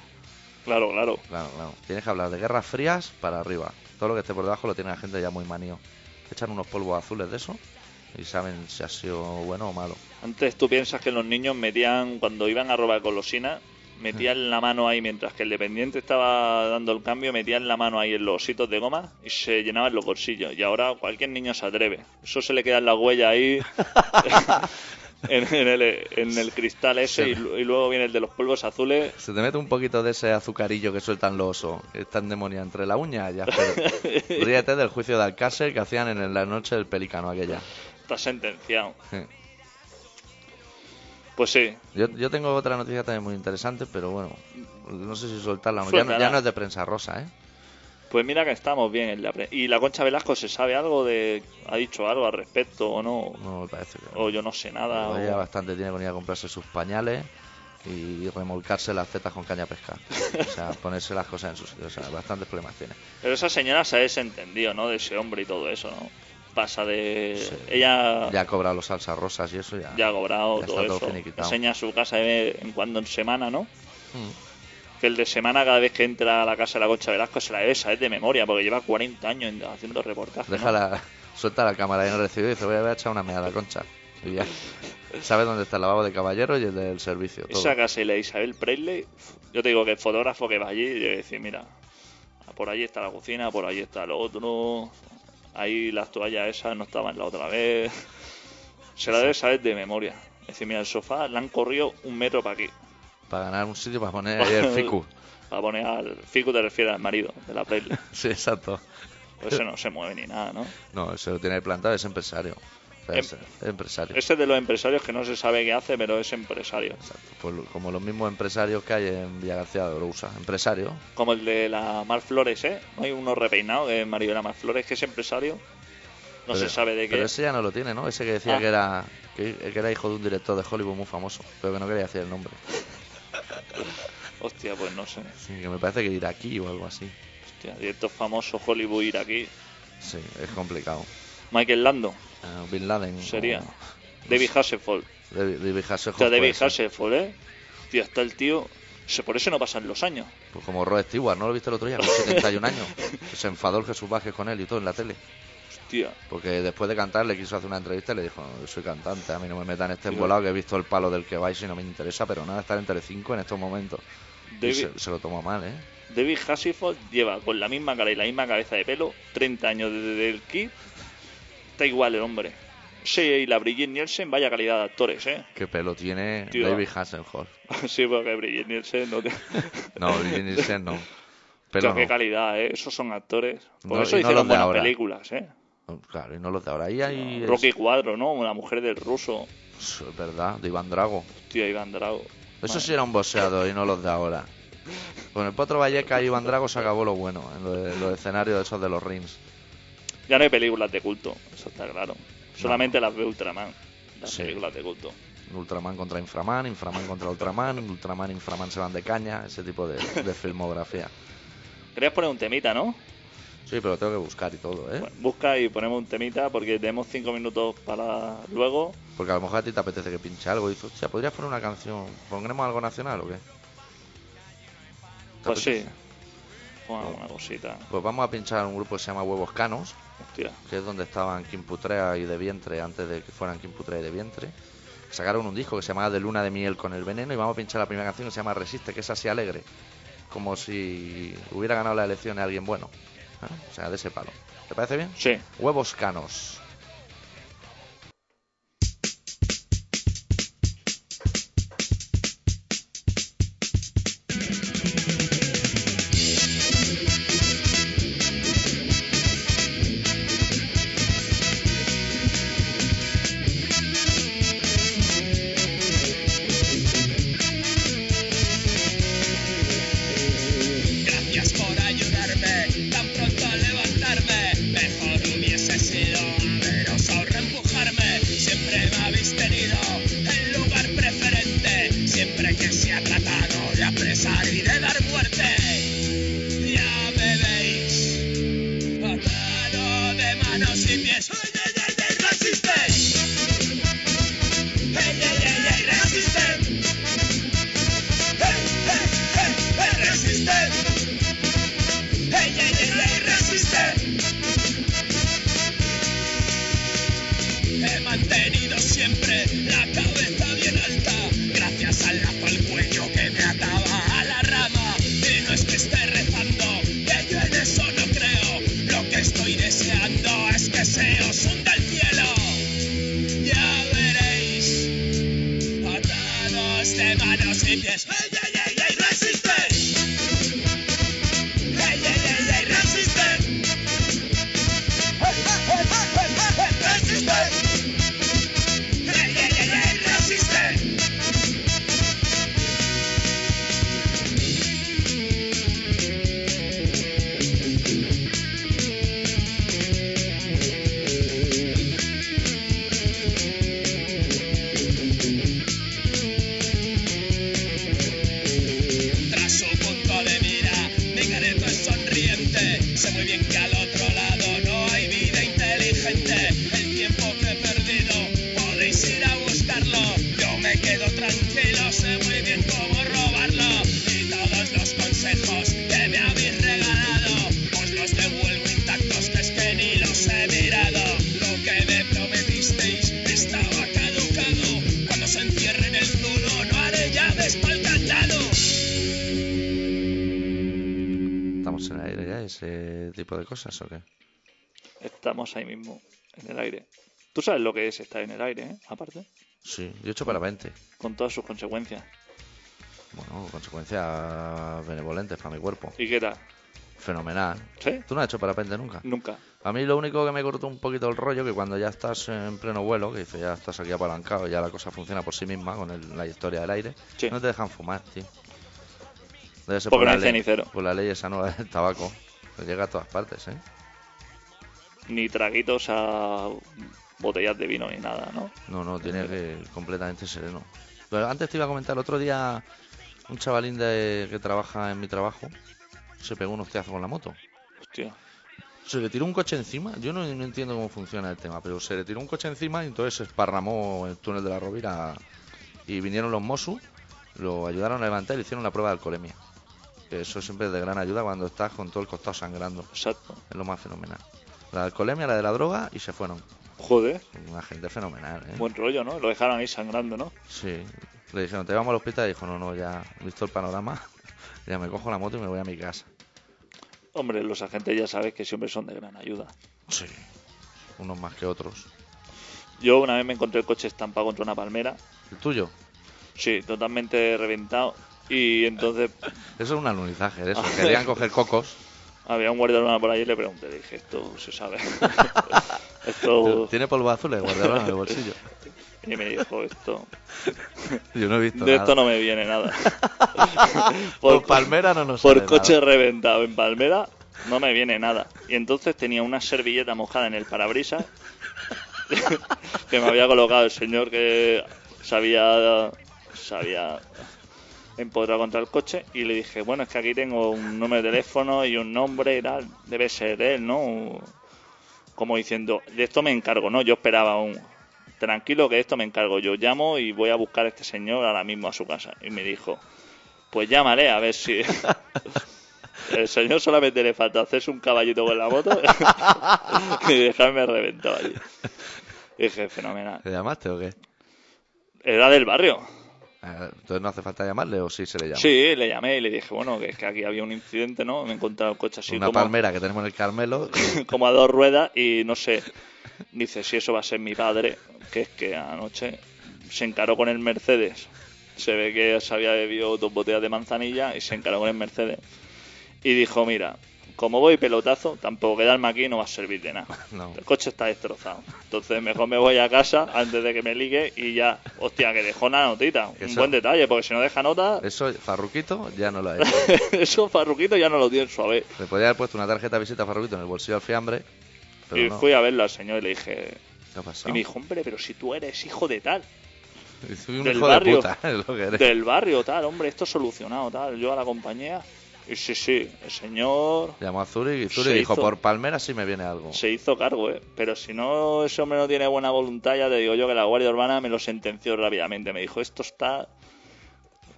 Claro, claro. Claro, claro. Tienes que hablar de guerras frías para arriba. Todo lo que esté por debajo lo tiene la gente ya muy manío. Echan unos polvos azules de eso y saben si ha sido bueno o malo. Antes tú piensas que los niños metían, cuando iban a robar golosinas, metían [laughs] la mano ahí mientras que el dependiente estaba dando el cambio, metían la mano ahí en los ositos de goma y se llenaban los bolsillos. Y ahora cualquier niño se atreve. Eso se le queda en la huella ahí [laughs] en, en el, en el cristal ese y, lu- y luego viene el de los polvos azules. Se te mete un poquito de ese azucarillo que sueltan los osos, están demonia entre la uña ya. pero- [laughs] Ríete del juicio de Alcácer que hacían en la noche del pelícano aquella. Está sentenciado. Sí. Pues sí, Yo, yo tengo otra noticia también muy interesante, pero bueno, no sé si soltarla. Ya, no, ya no es de prensa rosa, ¿eh? Pues mira que estamos bien en la pre- ¿Y la Concha Velasco se sabe algo de... ha dicho algo al respecto o no? No me parece que. O yo no sé nada. O- bastante tiene con ir a comprarse sus pañales y remolcarse las tetas con caña a pescar. O sea, [laughs] ponerse las cosas en su sitio. O sea, bastantes problemas tiene. Pero esa señora se ha desentendido, ¿no? De ese hombre y todo eso, ¿no? Pasa de... Sí. Ella Ya ha cobrado los salsas rosas y eso ya. ya ha cobrado ya todo está todo eso. finiquitado. Enseña su casa de vez en cuando en semana, ¿no? Mm. Que el de semana, cada vez que entra a la casa de la Concha Velasco, se la debe saber de memoria, porque lleva 40 años en- haciendo reportajes. ¿no? Déjala, suelta la cámara y no recibe y dice, voy a, a echar una meada concha. Y ya. Sabe dónde está el lavabo de caballero y el del servicio. Todo. Esa casa y la Isabel Presley, yo te digo que el fotógrafo que va allí, debe decir, mira, por allí está la cocina, por allí está lo otro, ahí las toallas esas no estaban la otra vez. Se la debe saber de memoria. Es decir, mira, el sofá le han corrido un metro para aquí. Para ganar un sitio para poner [laughs] ahí el ficu. Para poner al Fico te refieres al marido de la Presley. [laughs] Sí, exacto. Pues ese no se mueve ni nada, ¿no? No, se lo tiene plantado, es empresario. O sea, Em- es, es empresario. Ese es de los empresarios que no se sabe qué hace, pero es empresario. Exacto. Pues como los mismos empresarios que hay en Villa García de Orousa. Empresario. Como el de la Mar Flores, ¿eh? No hay uno repeinado que es marido de la Mar Flores, que es empresario. No Pero- se sabe de qué. Pero ese ya no lo tiene, ¿no? Ese que decía Ah. que era que, que era hijo de un director de Hollywood muy famoso, pero que no quería decir el nombre. Hostia, pues no sé. Sí, que me parece que ir aquí o algo así. Hostia, director famoso Hollywood ir aquí. Sí, es complicado. Michael Lando Eh, Bin Laden. sería. o- David Hasselhoff. David, David Hasselhoff David ¿eh? Hostia, está el tío. Por eso no pasan los años. Pues como Rod Stewart, ¿no lo viste el otro día? Con [laughs] 71 años. Se enfadó el Jesús Vázquez con él y todo en la tele. Hostia. Porque después de cantar le quiso hacer una entrevista y le dijo, yo soy cantante, a mí no me metan este embolado que he visto el palo del que vais y no me interesa, pero nada, estar en Telecinco en estos momentos. David, se, se lo tomó mal, ¿eh? David Hasselhoff lleva con la misma cara y la misma cabeza de pelo 30 años desde el kit. Está igual el hombre. Sí, y la Brigitte Nielsen, vaya calidad de actores, ¿eh? Qué pelo tiene Tío. David Hasselhoff. [laughs] sí, porque Brigitte Nielsen no te... [laughs] No, Brigitte Nielsen no. [laughs] Pero qué no. calidad, ¿eh? Esos son actores. Por No, eso no hicieron de buenas ahora. películas, ¿eh? Claro, y no los de ahora. Ahí hay... Rocky Cuadro, ¿no? La mujer del ruso. Es, verdad, de Iván Drago. Hostia, Iván Drago. Eso Madre. sí era un boxeador y no los de ahora. Con el Potro Valleca y Iván Drago se acabó lo bueno en lo de- los escenarios esos de los rings. Ya no hay películas de culto, eso está claro. Solamente las de Ultraman, las Sí. películas de culto. Ultraman contra Inframan, Inframan contra Ultraman, Ultraman, Inframan se van de caña, ese tipo de, de filmografía. Querías poner un temita, ¿no? Sí, pero tengo que buscar y todo, ¿eh? Bueno, busca y ponemos un temita porque tenemos cinco minutos para luego. Porque a lo mejor a ti te apetece que pinche algo y dices, hostia, ¿podrías poner una canción? ¿Pondremos algo nacional o qué? ¿Te Pues sí. apetece? Pon alguna cosita. Pues vamos a pinchar un grupo que se llama Huevos Canos, Hostia. que es donde estaban Kim Putrea y De Vientre antes de que fueran Kim Putrea y De Vientre. Sacaron un disco que se llamaba De Luna de Miel con el Veneno y vamos a pinchar la primera canción que se llama Resiste, que es así alegre, como si hubiera ganado la elección a alguien bueno. ¿Eh? O sea, de ese palo. ¿Te parece bien? Sí. Huevos Canos. De tipo de cosas o qué? Estamos ahí mismo, en el aire. Tú sabes lo que es estar en el aire, ¿eh? Aparte, Sí, yo he hecho parapente. con todas sus consecuencias. Bueno, consecuencias benevolentes para mi cuerpo. ¿Y qué tal? Fenomenal. ¿Sí? ¿Tú no has hecho parapente nunca? Nunca. A mí lo único que me cortó un poquito el rollo que cuando ya estás en pleno vuelo, que dices ya estás aquí apalancado, ya la cosa funciona por sí misma con el- la historia del aire, Sí. no te dejan fumar, tío. Debe ser Porque por no la, hay ley, cenicero. por la ley esa nueva del tabaco. Llega a todas partes, ¿eh? Ni traguitos a botellas de vino ni nada, ¿no? No, no, tiene que ir completamente sereno. Pero antes te iba a comentar, el otro día un chavalín de, que trabaja en mi trabajo se pegó un hostiazo con la moto. Hostia. Se le tiró un coche encima. Yo no, no entiendo cómo funciona el tema, pero se le tiró un coche encima y entonces se esparramó el túnel de la Rovira. Y vinieron los Mosu, lo ayudaron a levantar y le hicieron la prueba de alcoholemia. Que eso siempre es de gran ayuda cuando estás con todo el costado sangrando. Exacto. Es lo más fenomenal. La alcoholemia, la de la droga y se fueron. Joder. Una gente fenomenal, ¿eh? Buen rollo, ¿no? Lo dejaron ahí sangrando, ¿no? Sí. Le dijeron, te vamos al hospital y dijo, no, no, ya visto el panorama, [laughs] ya me cojo la moto y me voy a mi casa. Hombre, los agentes ya sabes que siempre son de gran ayuda. Sí. Unos más que otros. Yo una vez me encontré el coche estampado contra una palmera. ¿El tuyo? Sí, totalmente reventado. Y entonces Eso es un alunizaje, eso. [laughs] Querían coger cocos. había un guardia urbano por ahí y le pregunté, le dije, esto se sabe. [laughs] esto... Tiene polvo azul el guardarán en el bolsillo. Y me dijo, esto... Yo no he visto De nada. esto no me viene nada. [laughs] Por palmera no nos Por coche nada. reventado en Palmera no me viene nada. Y entonces tenía una servilleta mojada en el parabrisas que me había colocado el señor que se había empotrado contra el coche y le dije, bueno, es que aquí tengo un número de teléfono y un nombre y tal, debe ser él, ¿no? Como diciendo, de esto me encargo, ¿no? Yo esperaba un... Tranquilo que de esto me encargo, yo llamo y voy a buscar a este señor ahora mismo a su casa. Y me dijo, pues llámale a ver si... [laughs] El señor solamente le falta hacerse un caballito con la moto [laughs] y dejarme reventado allí. Dije, fenomenal. ¿Le llamaste o qué? Era del barrio. Eh, Entonces no hace falta llamarle o sí se le llama. Sí, le llamé y le dije, bueno, que es que aquí había un incidente, ¿no? Me he encontrado el coche así Una como, palmera que tenemos en el Carmelo. [laughs] como a dos ruedas y no sé. Dice, si eso va a ser mi padre, que es que anoche se encaró con el Mercedes. Se ve que se había bebido dos botellas de manzanilla y se encaró con el Mercedes. Y dijo, mira, como voy pelotazo, tampoco quedarme aquí no va a servir de nada. [laughs] No. El coche está destrozado. Entonces mejor me voy a casa antes de que me ligue y ya, hostia, que dejó una notita. Un buen detalle, porque si no deja nota, Eso, Farruquito ya no lo ha hecho. [laughs] eso Farruquito ya no lo tiene suave. Le podía haber puesto una tarjeta de visita a Farruquito en el bolsillo al fiambre. Pero Y no. fui a verlo al señor y le dije, ¿Qué ha pasado? y me dijo, hombre, pero si tú eres hijo de tal, [laughs] Soy un del hijo barrio. de puta, es lo que eres. del barrio, tal, hombre, esto solucionado, tal. Yo a la compañía, y sí, sí, el señor Llamó a Zuri y Zuri Se dijo, hizo- por Palmera sí me viene algo. se hizo cargo, ¿eh? Pero si no, ese hombre no tiene buena voluntad, ya te digo yo que la Guardia Urbana me lo sentenció rápidamente. Me dijo, esto está...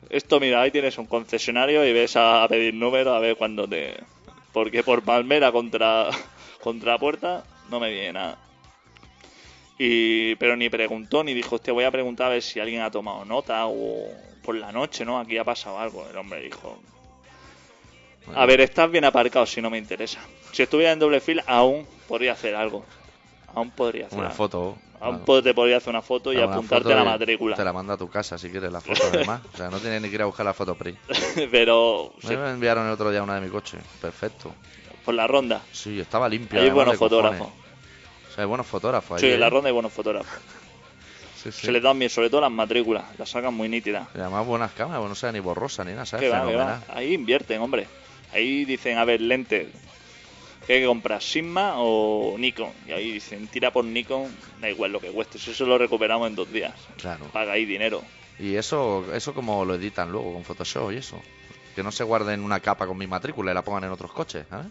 Esto, mira, ahí tienes un concesionario y ves a, pedir número a ver cuándo te... Porque por Palmera contra, [laughs] contra Puerta no me viene nada. Y, pero ni preguntó ni dijo, hostia, voy a preguntar a ver si alguien ha tomado nota o por la noche, ¿no? Aquí ha pasado algo. El hombre dijo, a ver, estás bien aparcado si no me interesa. Si estuviera en doble fila, aún podría hacer algo. Aún podría hacer Una algo. foto. Aún te podría hacer una foto y apuntarte a la matrícula. Te la manda a tu casa si quieres la foto [laughs] además. o sea, no tienes ni que ir a buscar la foto PRI. [laughs] Pero Me se- enviaron el otro día una de mi coche. Perfecto. por la ronda. Sí, estaba limpia. Hay buenos fotógrafos. O sea, hay buenos fotógrafos Sí, ahí, en la ¿eh? ronda hay buenos fotógrafos. [laughs] Sí, sí. Se les dan bien, sobre todo las matrículas. Las sacan muy nítidas. Y además buenas cámaras, bueno, no sea ni borrosa ni nada, ¿sabes? Va, va. Ahí invierten, hombre. Ahí dicen, a ver, lentes. ¿Qué hay que comprar? ¿Sigma o Nikon? Y ahí dicen, tira por Nikon, da igual lo que cueste. Si eso lo recuperamos en dos días. Claro. Paga ahí dinero. Y eso, eso como lo editan luego con Photoshop y eso. Que no se guarden una capa con mi matrícula y la pongan en otros coches, ¿sabes?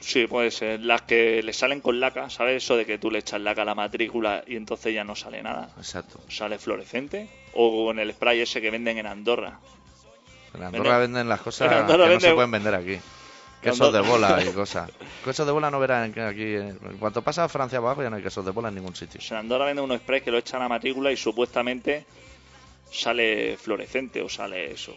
Sí, puede ser. Las que le salen con laca, ¿sabes? Eso de que tú le echas laca a la matrícula y entonces ya no sale nada. Exacto. Sale fluorescente. O con el spray ese que venden en Andorra. En Andorra Venden- venden las cosas en que no se pueden vender aquí. Quesos de bola y [laughs] cosas. Quesos de bola no verán aquí. eh, En cuanto pasa a Francia abajo ya no hay quesos de bola en ningún sitio. Pues en Andorra venden unos sprays que lo echan a la matrícula y supuestamente sale fluorescente o sale eso.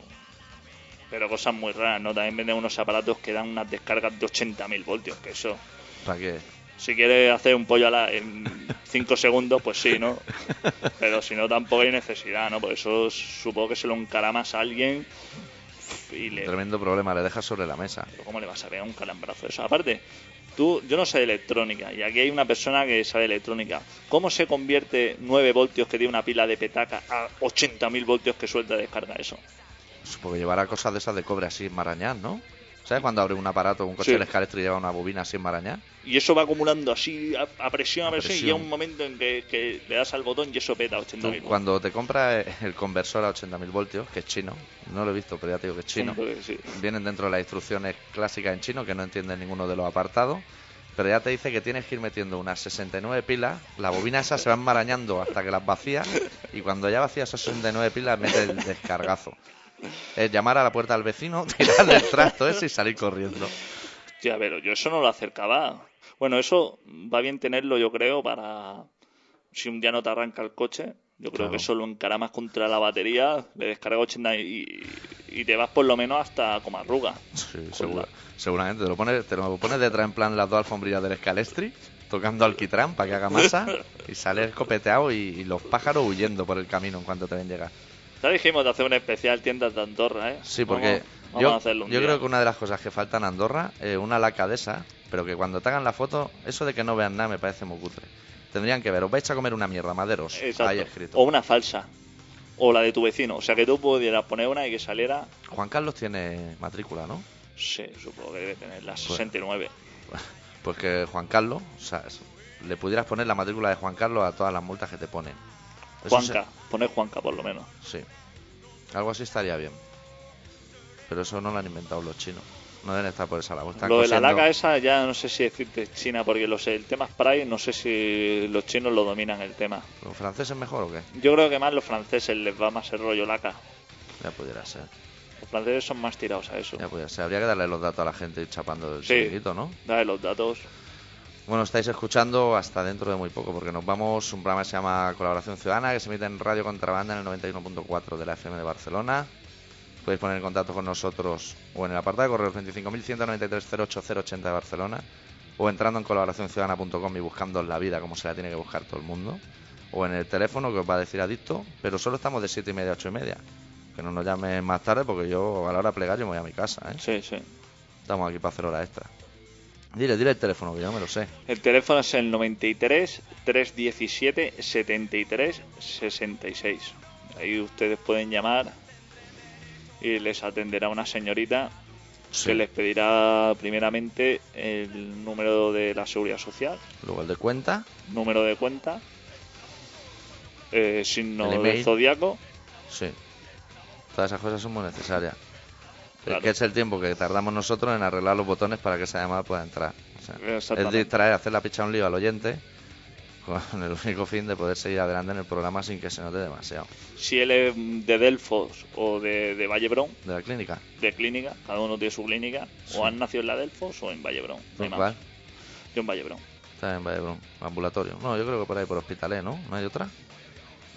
Pero cosas muy raras, ¿no? También venden unos aparatos que dan unas descargas de 80.000 voltios, que eso... ¿Para qué? Si quieres hacer un pollo a la, en 5 segundos, pues sí, ¿no? Pero si no, tampoco hay necesidad, ¿no? Por eso supongo que se lo encaramas a alguien y le... Tremendo problema, le dejas sobre la mesa. Pero ¿Cómo le vas a pegar un calambrazo de eso? Aparte, tú, yo no sé de electrónica y aquí hay una persona que sabe de electrónica. ¿Cómo se convierte 9 voltios que tiene una pila de petaca a 80.000 voltios que suelta y descarga eso? Supongo que llevará cosas de esas de cobre así enmarañadas, ¿no? ¿Sabes cuando abre un aparato, un coche Sí. de y lleva una bobina así enmarañada? Y eso va acumulando así a, a presión, a A presión, y llega un momento en que, que le das al botón y eso peta a Tú, 80.000 cuando te compras el conversor a 80.000 voltios, que es chino, no lo he visto, pero ya te digo que es chino, sí. vienen dentro de las instrucciones clásicas en chino que no entienden ninguno de los apartados, pero ya te dice que tienes que ir metiendo unas 69 pilas, la bobina esa se va enmarañando hasta que las vacías y cuando ya vacías esas 69 pilas mete el descargazo. Es llamar a la puerta al vecino, [laughs] tirarle el trasto ese y salir corriendo. Hostia, pero yo eso no lo acercaba. Bueno, eso va bien tenerlo, yo creo, para si un día no te arranca el coche. Yo creo Claro. que eso lo encaramas contra la batería, le descarga 80 y, y te vas por lo menos hasta como arruga. Sí, Con segura- la- seguramente. Te lo, pones, te lo pones detrás en plan las dos alfombrillas del escalestri, tocando alquitrán para que haga masa [laughs] y sale escopeteado y, y los pájaros huyendo por el camino en cuanto te ven llegar. Ya dijimos de hacer un especial tiendas de Andorra, ¿eh? Sí, porque Vamos, vamos yo, a hacerlo un yo día. creo que una de las cosas que falta en Andorra es una laca de esa, pero que cuando te hagan la foto, eso de que no vean nada me parece muy cutre. Tendrían que ver, os vais a comer una mierda, maderos. Exacto. Ahí escrito. O una falsa. O la de tu vecino. O sea, que tú pudieras poner una y que saliera... Juan Carlos tiene matrícula, ¿no? Sí, supongo que debe tener la Pues- 69. [laughs] Pues que Juan Carlos, o sea, le pudieras poner la matrícula de Juan Carlos a todas las multas que te ponen. Eso Juanca. Poner Juanca, por lo menos. Sí. Algo así estaría bien. Pero eso no lo han inventado los chinos. No deben estar por esa labor. Están Lo de la laca esa ya no sé si decirte China, porque lo sé, el tema spray no sé si los chinos lo dominan el tema. ¿Los franceses mejor o qué? Yo creo que más los franceses les va más el rollo laca. Ya pudiera ser. Los franceses son más tirados a eso. Ya pudiera ser. Habría que darle los datos a la gente chapando el Sí. chiringuito, ¿no? Dale los datos. Bueno, estáis escuchando hasta dentro de muy poco, porque nos vamos. Un programa que se llama Colaboración Ciudadana, que se emite en Radio Contrabanda en el 91.4 de la FM de Barcelona. Podéis poner en contacto con nosotros o en el apartado de correo 25.193.08080 de Barcelona, o entrando en colaboracionciudadana.com y buscando la vida como se la tiene que buscar todo el mundo, o en el teléfono que os va a decir adicto, pero solo estamos de 7 y media a 8 y media. Que no nos llamen más tarde, porque yo a la hora de plegar yo me voy a mi casa, ¿eh? Sí, sí. Estamos aquí para hacer hora extra. Dile, dile el teléfono, que yo no me lo sé. El teléfono es el 93 317 73 66. Ahí ustedes pueden llamar y les atenderá una señorita Sí. que les pedirá primeramente el número de la seguridad social, Luego el de cuenta, número de cuenta, eh, signo email. zodiaco. sí. Todas esas cosas son muy necesarias. Claro. Es que es el tiempo que tardamos nosotros en arreglar los botones para que esa llamada pueda entrar. O sea, es distraer, hacer la picha un lío al oyente [laughs] con el único fin de poder seguir adelante en el programa sin que se note demasiado. Si él es de Delfos o de, de Vallebrón, De la clínica, de clínica, cada uno tiene su clínica, Sí. o han nacido en la Delfos o en Vallebrón. No hay ¿Con más. cuál? Yo en Vallebrón. Está en Vallebrón, ambulatorio. No, yo creo que por ahí por hospitalet, ¿no? ¿No hay otra?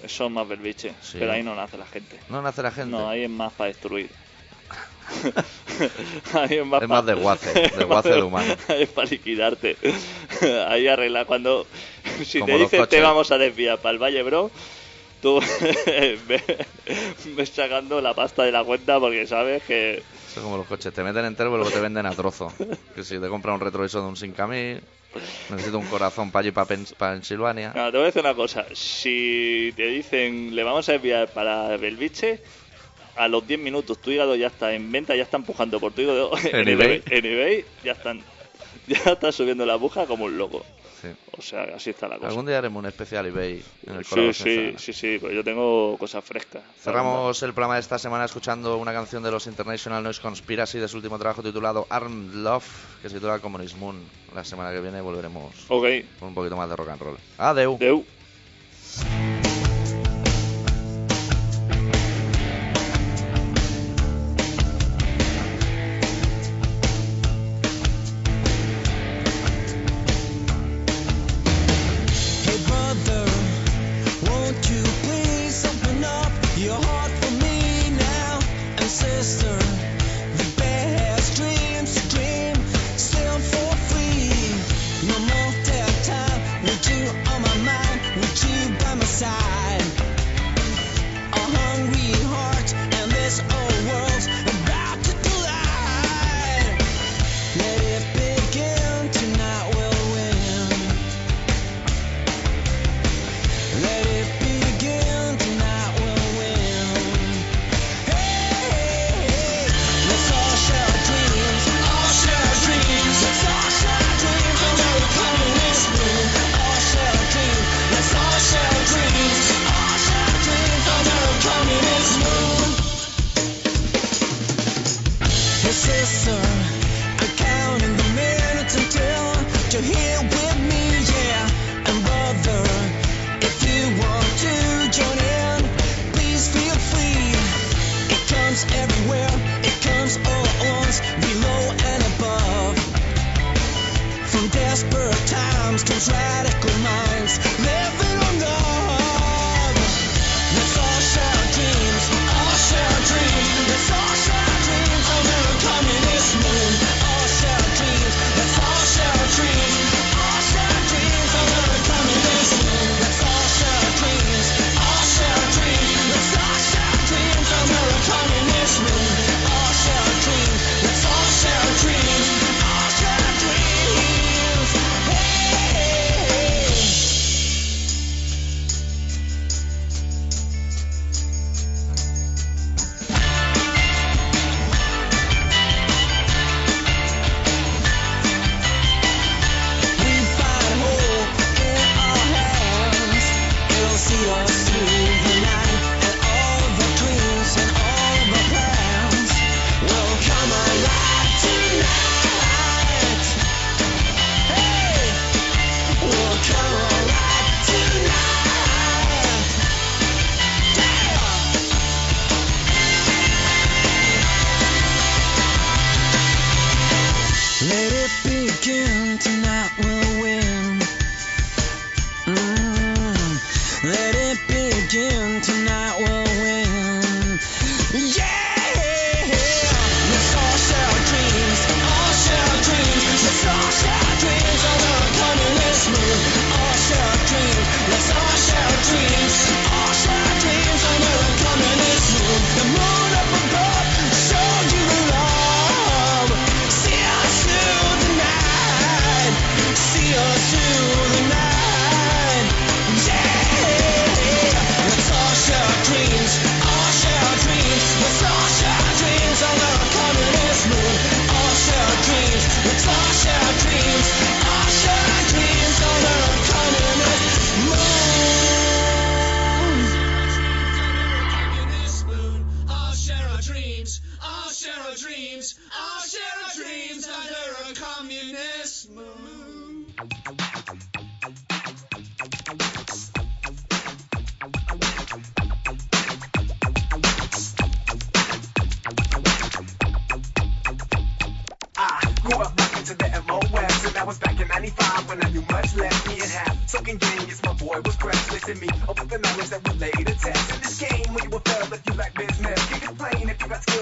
Eso es más berbiche, Sí. pero ahí no nace la gente. No nace la gente. No, ahí es más para destruir. [laughs] ahí es más, Es más de guace, de humano. [laughs] Es para liquidarte. [laughs] ahí arregla cuando... Si Como te dicen te vamos a desviar para el Valle Bro, tú ves, sacando la pasta de la cuenta porque sabes que... Eso es como los coches, te meten entero y luego te venden a trozo. Que si te compras un retrovisor de un 5000, necesito un corazón para allí, para Pensilvania. No, te voy a decir una cosa. Si te dicen le vamos a desviar para Belviche, a los 10 minutos tu hígado ya está en venta, ya está empujando por tu hígado [laughs] En eBay. En eBay ya están, [laughs] ya está subiendo la aguja como un loco. Sí. O sea, así está la cosa. Algún día haremos un especial eBay en el Sí, sí, sí, sí, pero yo tengo cosas frescas. Cerramos el programa de esta semana escuchando una canción de los International Noise Conspiracy de su último trabajo titulado Armed Love, que se titula Communist Moon. La semana que viene volveremos con un poquito más de rock and roll. Adeu. Deu.